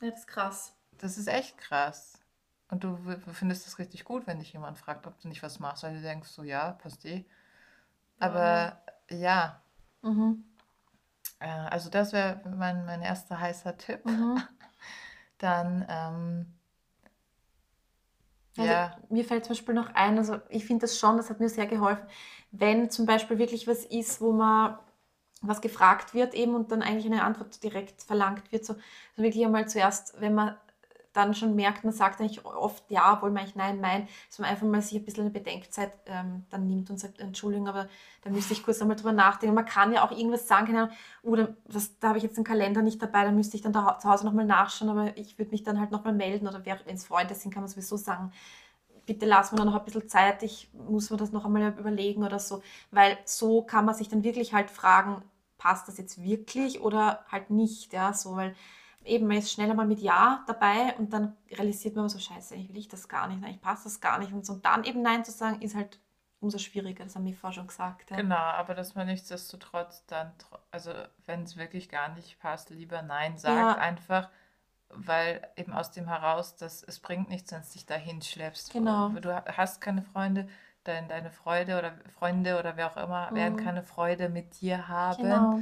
Ja, das ist krass. Das ist echt krass. Und du findest es richtig gut, wenn dich jemand fragt, ob du nicht was machst, weil du denkst so, ja, passt eh. Aber ja. ja. Mhm. Äh, also das wäre mein, mein erster heißer Tipp. Mhm. [LAUGHS] dann ähm, also ja. Mir fällt zum Beispiel noch ein, also ich finde das schon, das hat mir sehr geholfen, wenn zum Beispiel wirklich was ist, wo man was gefragt wird eben und dann eigentlich eine Antwort direkt verlangt wird, so also wirklich einmal zuerst, wenn man dann schon merkt, man sagt eigentlich oft ja, obwohl man eigentlich nein meint, dass man einfach mal sich ein bisschen eine Bedenkzeit ähm, dann nimmt und sagt, Entschuldigung, aber da müsste ich kurz einmal drüber nachdenken. Man kann ja auch irgendwas sagen, keine Ahnung, oder das, da habe ich jetzt den Kalender nicht dabei, da müsste ich dann da zu Hause nochmal nachschauen, aber ich würde mich dann halt nochmal melden oder wenn es Freunde sind, kann man sowieso sagen, bitte lass mir dann noch ein bisschen Zeit, ich muss mir das noch einmal überlegen oder so, weil so kann man sich dann wirklich halt fragen, passt das jetzt wirklich oder halt nicht, ja, so, weil eben, man ist schneller mal mit Ja dabei und dann realisiert man so, scheiße, eigentlich will ich das gar nicht, eigentlich passt das gar nicht. Und, so. und dann eben Nein zu sagen, ist halt umso schwieriger, das haben wir vorher schon gesagt. Ja. Genau, aber dass man nichtsdestotrotz dann, also wenn es wirklich gar nicht passt, lieber Nein sagt, ja. einfach, weil eben aus dem heraus, dass es bringt nichts, wenn es dich dahin schleppst. Genau. Du hast keine Freunde, dein, deine Freude oder Freunde oder wer auch immer mhm. werden keine Freude mit dir haben. Genau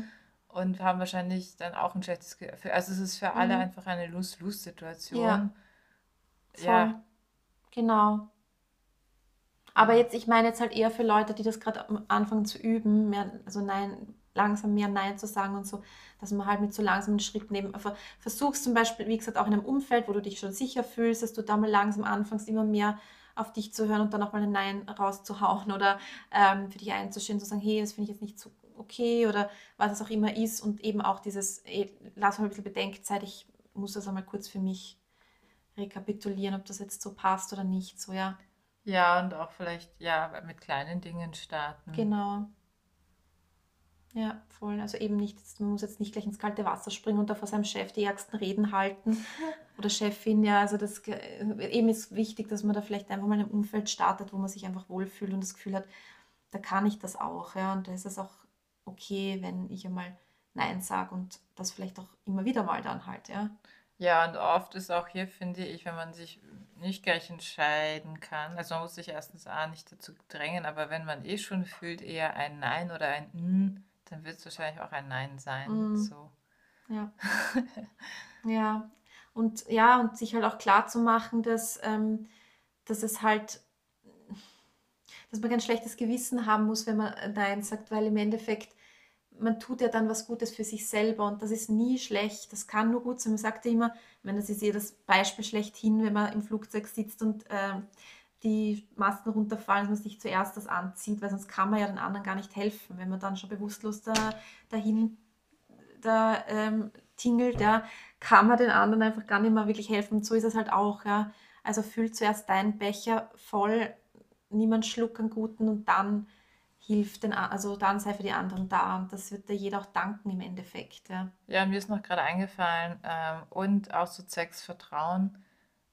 und haben wahrscheinlich dann auch ein schlechtes Gefühl. Also es ist für alle mhm. einfach eine Lose-Lose-Situation. Ja. ja. Genau. Aber jetzt, ich meine jetzt halt eher für Leute, die das gerade anfangen zu üben, mehr, also nein, langsam mehr Nein zu sagen und so, dass man halt mit so langsamen Schritten eben versuchst zum Beispiel, wie gesagt, auch in einem Umfeld, wo du dich schon sicher fühlst, dass du da mal langsam anfängst, immer mehr auf dich zu hören und dann auch mal ein Nein rauszuhauen oder ähm, für dich einzustehen, zu sagen, hey, das finde ich jetzt nicht so okay oder was es auch immer ist und eben auch dieses, ey, lass mal ein bisschen Bedenkzeit, ich muss das einmal kurz für mich rekapitulieren, ob das jetzt so passt oder nicht, so ja. Ja, und auch vielleicht, ja, mit kleinen Dingen starten. Genau. Ja, voll. Also eben nicht, man muss jetzt nicht gleich ins kalte Wasser springen und da vor seinem Chef die ärgsten Reden halten [LAUGHS] oder Chefin, ja. Also das eben ist wichtig, dass man da vielleicht einfach mal in einem Umfeld startet, wo man sich einfach wohlfühlt und das Gefühl hat, da kann ich das auch, ja. Und da ist es auch okay, wenn ich einmal Nein sage und das vielleicht auch immer wieder mal dann halt, ja. Ja, und oft ist auch hier, finde ich, wenn man sich nicht gleich entscheiden kann, also man muss sich erstens A nicht dazu drängen, aber wenn man eh schon fühlt, eher ein Nein oder ein N, dann wird es wahrscheinlich auch ein Nein sein. Mm. So. Ja. [LAUGHS] ja. Und ja, und sich halt auch klar zu machen, dass, ähm, dass es halt dass man kein schlechtes Gewissen haben muss, wenn man Nein sagt, weil im Endeffekt man tut ja dann was Gutes für sich selber und das ist nie schlecht, das kann nur gut sein. Man sagt ja immer, ich meine, das ist ja das Beispiel schlechthin, wenn man im Flugzeug sitzt und äh, die Masken runterfallen, dass man sich zuerst das anzieht, weil sonst kann man ja den anderen gar nicht helfen. Wenn man dann schon bewusstlos da, dahin da, ähm, tingelt, ja, kann man den anderen einfach gar nicht mehr wirklich helfen. Und so ist es halt auch. Ja. Also füll zuerst deinen Becher voll, niemand schluckt einen guten und dann hilft den, also dann sei für die anderen da und das wird dir jeder auch danken im Endeffekt. Ja, ja mir ist noch gerade eingefallen ähm, und auch so zwecks Vertrauen.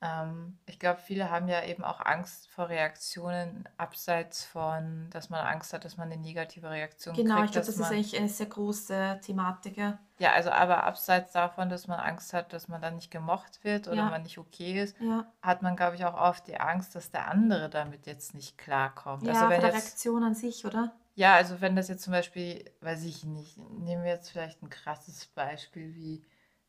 Ähm, ich glaube, viele haben ja eben auch Angst vor Reaktionen abseits von, dass man Angst hat, dass man eine negative Reaktion Genau, ich kriegt, glaube, dass das ist man eigentlich eine sehr große Thematik, ja. ja, also aber abseits davon, dass man Angst hat, dass man dann nicht gemocht wird oder Ja, man nicht okay ist, ja. hat man, glaube ich, auch oft die Angst, dass der andere damit jetzt nicht klarkommt. Also Ja, wenn von der jetzt, Reaktion an sich, oder? ja, also wenn das jetzt zum Beispiel, weiß ich nicht, nehmen wir jetzt vielleicht ein krasses Beispiel wie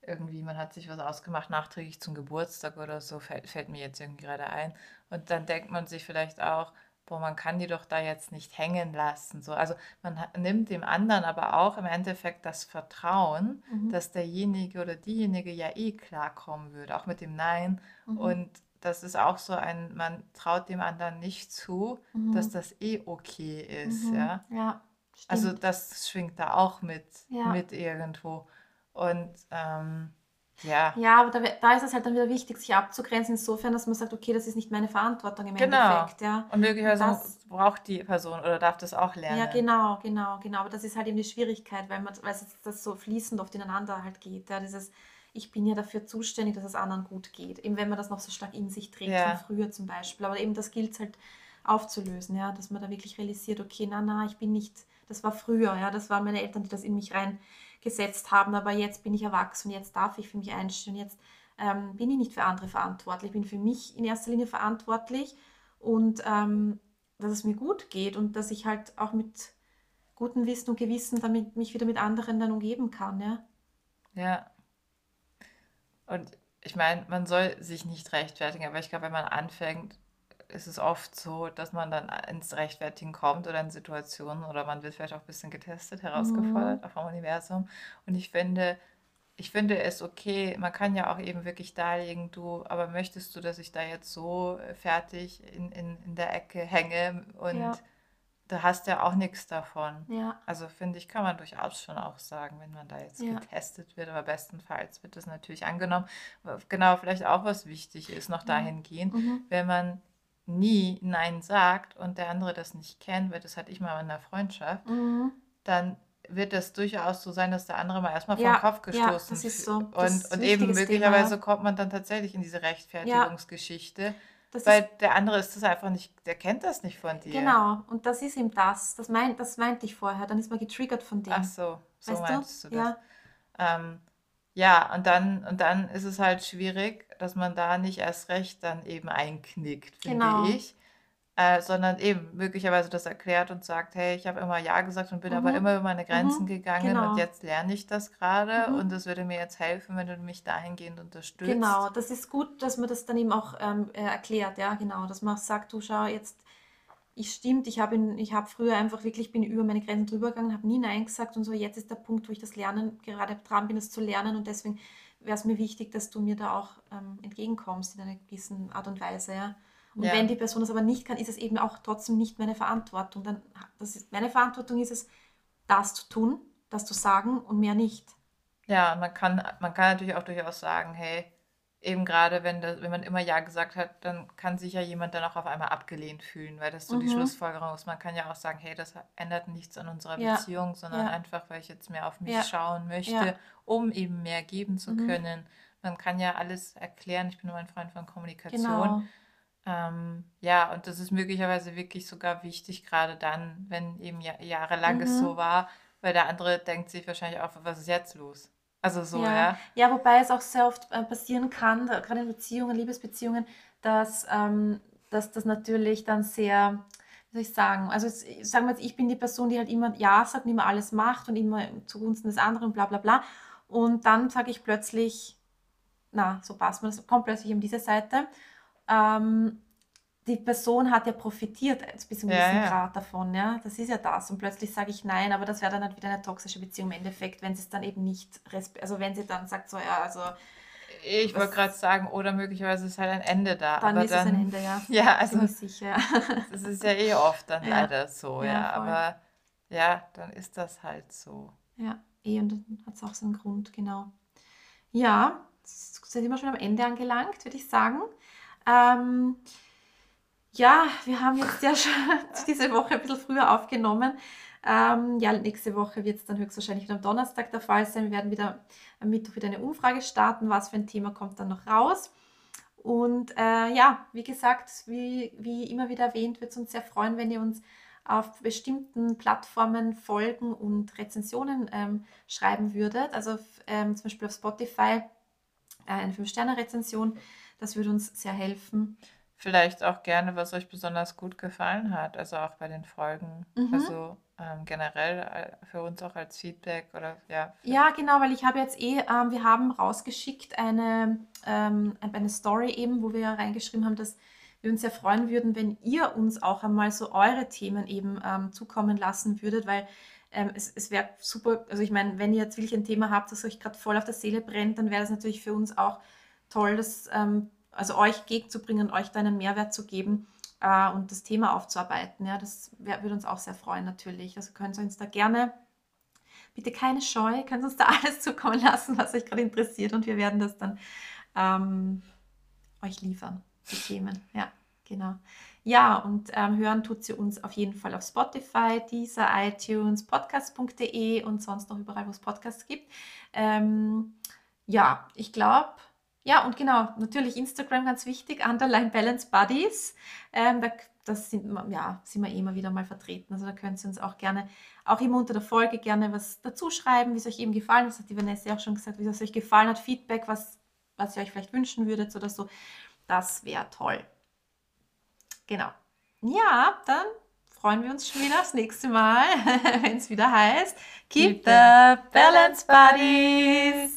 irgendwie, man hat sich was ausgemacht, nachträglich zum Geburtstag oder so, fällt, fällt mir jetzt irgendwie gerade ein. Und dann denkt man sich vielleicht auch, boah, man kann die doch da jetzt nicht hängen lassen. So, also man nimmt dem anderen aber auch im Endeffekt das Vertrauen, Mhm. dass derjenige oder diejenige ja eh klarkommen würde, auch mit dem Nein. Mhm. Und das ist auch so ein, man traut dem anderen nicht zu, dass Mhm. das eh okay ist, Mhm. ja. Ja, Also das schwingt da auch mit, Ja. mit irgendwo. Und ähm, ja, Ja, aber da, da ist es halt dann wieder wichtig, sich abzugrenzen, insofern, dass man sagt, okay, das ist nicht meine Verantwortung im genau. Endeffekt, ja. Und möglicherweise das, braucht die Person oder darf das auch ja, lernen. genau, genau, genau. Aber das ist halt eben die Schwierigkeit, weil man, weil das so fließend oft ineinander halt geht. Ja, dieses, ich bin ja dafür zuständig, dass es anderen gut geht. Eben wenn man das noch so stark in sich trägt, von Ja, früher zum Beispiel. Aber eben das gilt halt aufzulösen, ja, dass man da wirklich realisiert, okay, na, na, ich bin nicht, das war früher, ja, das waren meine Eltern, die das in mich reingesetzt haben, aber jetzt bin ich erwachsen, jetzt darf ich für mich einstehen, jetzt ähm, bin ich nicht für andere verantwortlich, ich bin für mich in erster Linie verantwortlich und ähm, dass es mir gut geht und dass ich halt auch mit gutem Wissen und Gewissen damit mich wieder mit anderen dann umgeben kann, ja. ja. Und ich meine, man soll sich nicht rechtfertigen, aber ich glaube, wenn man anfängt, ist es oft so, dass man dann ins Rechtfertigen kommt oder in Situationen oder man wird vielleicht auch ein bisschen getestet, Mhm. herausgefordert auch vom Universum. Und ich finde, ich finde es okay, man kann ja auch eben wirklich darlegen, du, aber möchtest du, dass ich da jetzt so äh, fertig in, in, in der Ecke hänge und Ja, du hast ja auch nichts davon. ja, Also finde ich, kann man durchaus schon auch sagen, wenn man da jetzt ja. getestet wird, aber bestenfalls wird das natürlich angenommen. Genau, vielleicht auch was wichtig ist, noch Mhm. dahingehend, Mhm. wenn man nie Nein sagt und der andere das nicht kennt, weil das hatte ich mal in einer Freundschaft, Mhm. dann wird es durchaus so sein, dass der andere mal erstmal vom Ja, Kopf ja, gestoßen das ist so. Das Und, ist und eben Thema, möglicherweise ja. kommt man dann tatsächlich in diese Ja, Rechtfertigungsgeschichte, das ist weil der andere ist das einfach nicht, der kennt das nicht von dir. genau. Und das ist eben das. Das, mein, das meinte ich vorher. Dann ist man getriggert von Ach dem. so, so Weißt du? meintest du das. Ja, Ähm, ja, und dann, und dann ist es halt schwierig, dass man da nicht erst recht dann eben einknickt, finde genau. ich. Äh, sondern eben möglicherweise das erklärt und sagt, hey, ich habe immer Ja gesagt und bin aber Mhm. immer über meine Grenzen Mhm. gegangen und Genau. jetzt lerne ich das gerade Mhm. und es würde mir jetzt helfen, wenn du mich dahingehend unterstützt. Genau, das ist gut, dass man das dann eben auch ähm, äh, erklärt, ja, genau, dass man sagt, du schau, jetzt, ich stimmt, ich habe ich habe früher einfach wirklich, bin über meine Grenzen drüber gegangen, habe nie Nein gesagt und so, jetzt ist der Punkt, wo ich das Lernen, gerade dran bin, das zu lernen und deswegen wäre es mir wichtig, dass du mir da auch ähm, entgegenkommst in einer gewissen Art und Weise, ja. Und wenn Ja, die Person das aber nicht kann, ist es eben auch trotzdem nicht meine Verantwortung. Dann, das ist, meine Verantwortung ist es, das zu tun, das zu sagen und mehr nicht. ja, man kann, man kann natürlich auch durchaus sagen, hey, eben gerade wenn, das, wenn man immer Ja gesagt hat, dann kann sich ja jemand dann auch auf einmal abgelehnt fühlen, weil das so die Mhm. Schlussfolgerung ist. Man kann ja auch sagen, hey, das ändert nichts an unserer Ja, Beziehung, sondern ja, einfach, weil ich jetzt mehr auf mich ja, schauen möchte, um eben mehr geben zu Mhm. können. Man kann ja alles erklären. Ich bin immer ein Freund von Kommunikation. Genau. Ähm, ja, und das ist möglicherweise wirklich sogar wichtig, gerade dann, wenn eben ja, jahrelang es Mhm. so war, weil der andere denkt sich wahrscheinlich auch, was ist jetzt los? Also so, Ja, ja. ja, wobei es auch sehr oft äh, passieren kann, gerade in Beziehungen, Liebesbeziehungen, dass, ähm, dass das natürlich dann sehr, wie soll ich sagen, also sagen wir jetzt, ich bin die Person, die halt immer Ja sagt und immer alles macht und immer zugunsten des anderen, bla bla bla. Und dann sage ich plötzlich, na, so passt mir das, kommt plötzlich um diese Seite. Ähm, die Person hat ja profitiert bis zu einem Ja, gewissen. Grad davon, ja. Das ist ja das. Und plötzlich sage ich nein, aber das wäre dann halt wieder eine toxische Beziehung im Endeffekt, wenn sie es dann eben nicht, also wenn sie dann sagt, so, ja, also, Ich wollte gerade sagen, oder möglicherweise ist halt ein Ende da, dann aber ist es ein dann, Ende, ja. [LAUGHS] ja, also Ziemlich sicher, [LAUGHS] das ist ja eh oft dann Ja, leider so, ja, ja, aber ja, dann ist das halt so. Ja, eh, und dann hat es auch seinen Grund, genau. Ja, sind wir schon am Ende angelangt, würde ich sagen. Ähm, ja, wir haben jetzt ja schon [LAUGHS] diese Woche ein bisschen früher aufgenommen. Ähm, ja, nächste Woche wird es dann höchstwahrscheinlich wieder am Donnerstag der Fall sein. Wir werden wieder am Mittwoch wieder eine Umfrage starten. Was für ein Thema kommt dann noch raus? Und äh, ja, wie gesagt, wie, wie immer wieder erwähnt, wird es uns sehr freuen, wenn ihr uns auf bestimmten Plattformen folgen und Rezensionen ähm, schreiben würdet. Also ähm, zum Beispiel auf Spotify äh, eine 5-Sterne-Rezension. Das würde uns sehr helfen. Vielleicht auch gerne, was euch besonders gut gefallen hat, also auch bei den Folgen. Mhm. Also ähm, generell äh, für uns auch als Feedback oder ja. Ja, genau, weil ich habe jetzt eh, ähm, wir haben rausgeschickt eine, ähm, eine Story eben, wo wir ja reingeschrieben haben, dass wir uns sehr freuen würden, wenn ihr uns auch einmal so eure Themen eben ähm, zukommen lassen würdet, weil ähm, es, es wäre super, also ich meine, wenn ihr jetzt wirklich ein Thema habt, das euch gerade voll auf der Seele brennt, dann wäre das natürlich für uns auch toll, das ähm, also euch gegenzubringen, euch da einen Mehrwert zu geben äh, und das Thema aufzuarbeiten. Ja, das würde uns auch sehr freuen natürlich. Also könnt ihr uns da gerne, bitte keine Scheu, könnt uns da [LAUGHS] alles zukommen lassen, was euch gerade interessiert und wir werden das dann ähm, euch liefern, die Themen. Ja, genau. Ja, und ähm, hören tut sie uns auf jeden Fall auf Spotify, dieser iTunes, podcast.de und sonst noch überall, wo es Podcasts gibt. Ähm, ja, ich glaube, ja, und genau, natürlich Instagram ganz wichtig, Underline Balance Buddies. Ähm, da, das sind, ja, sind wir eh immer wieder mal vertreten. Also da könnt ihr uns auch gerne, auch immer unter der Folge gerne was dazu schreiben, wie es euch eben gefallen hat. Das hat die Vanessa auch schon gesagt, wie es euch gefallen hat, Feedback, was, was ihr euch vielleicht wünschen würdet oder so. Das wäre toll. Genau. Ja, dann freuen wir uns schon wieder das nächste Mal, [LAUGHS] wenn es wieder heißt Keep, Keep the Balance Buddies.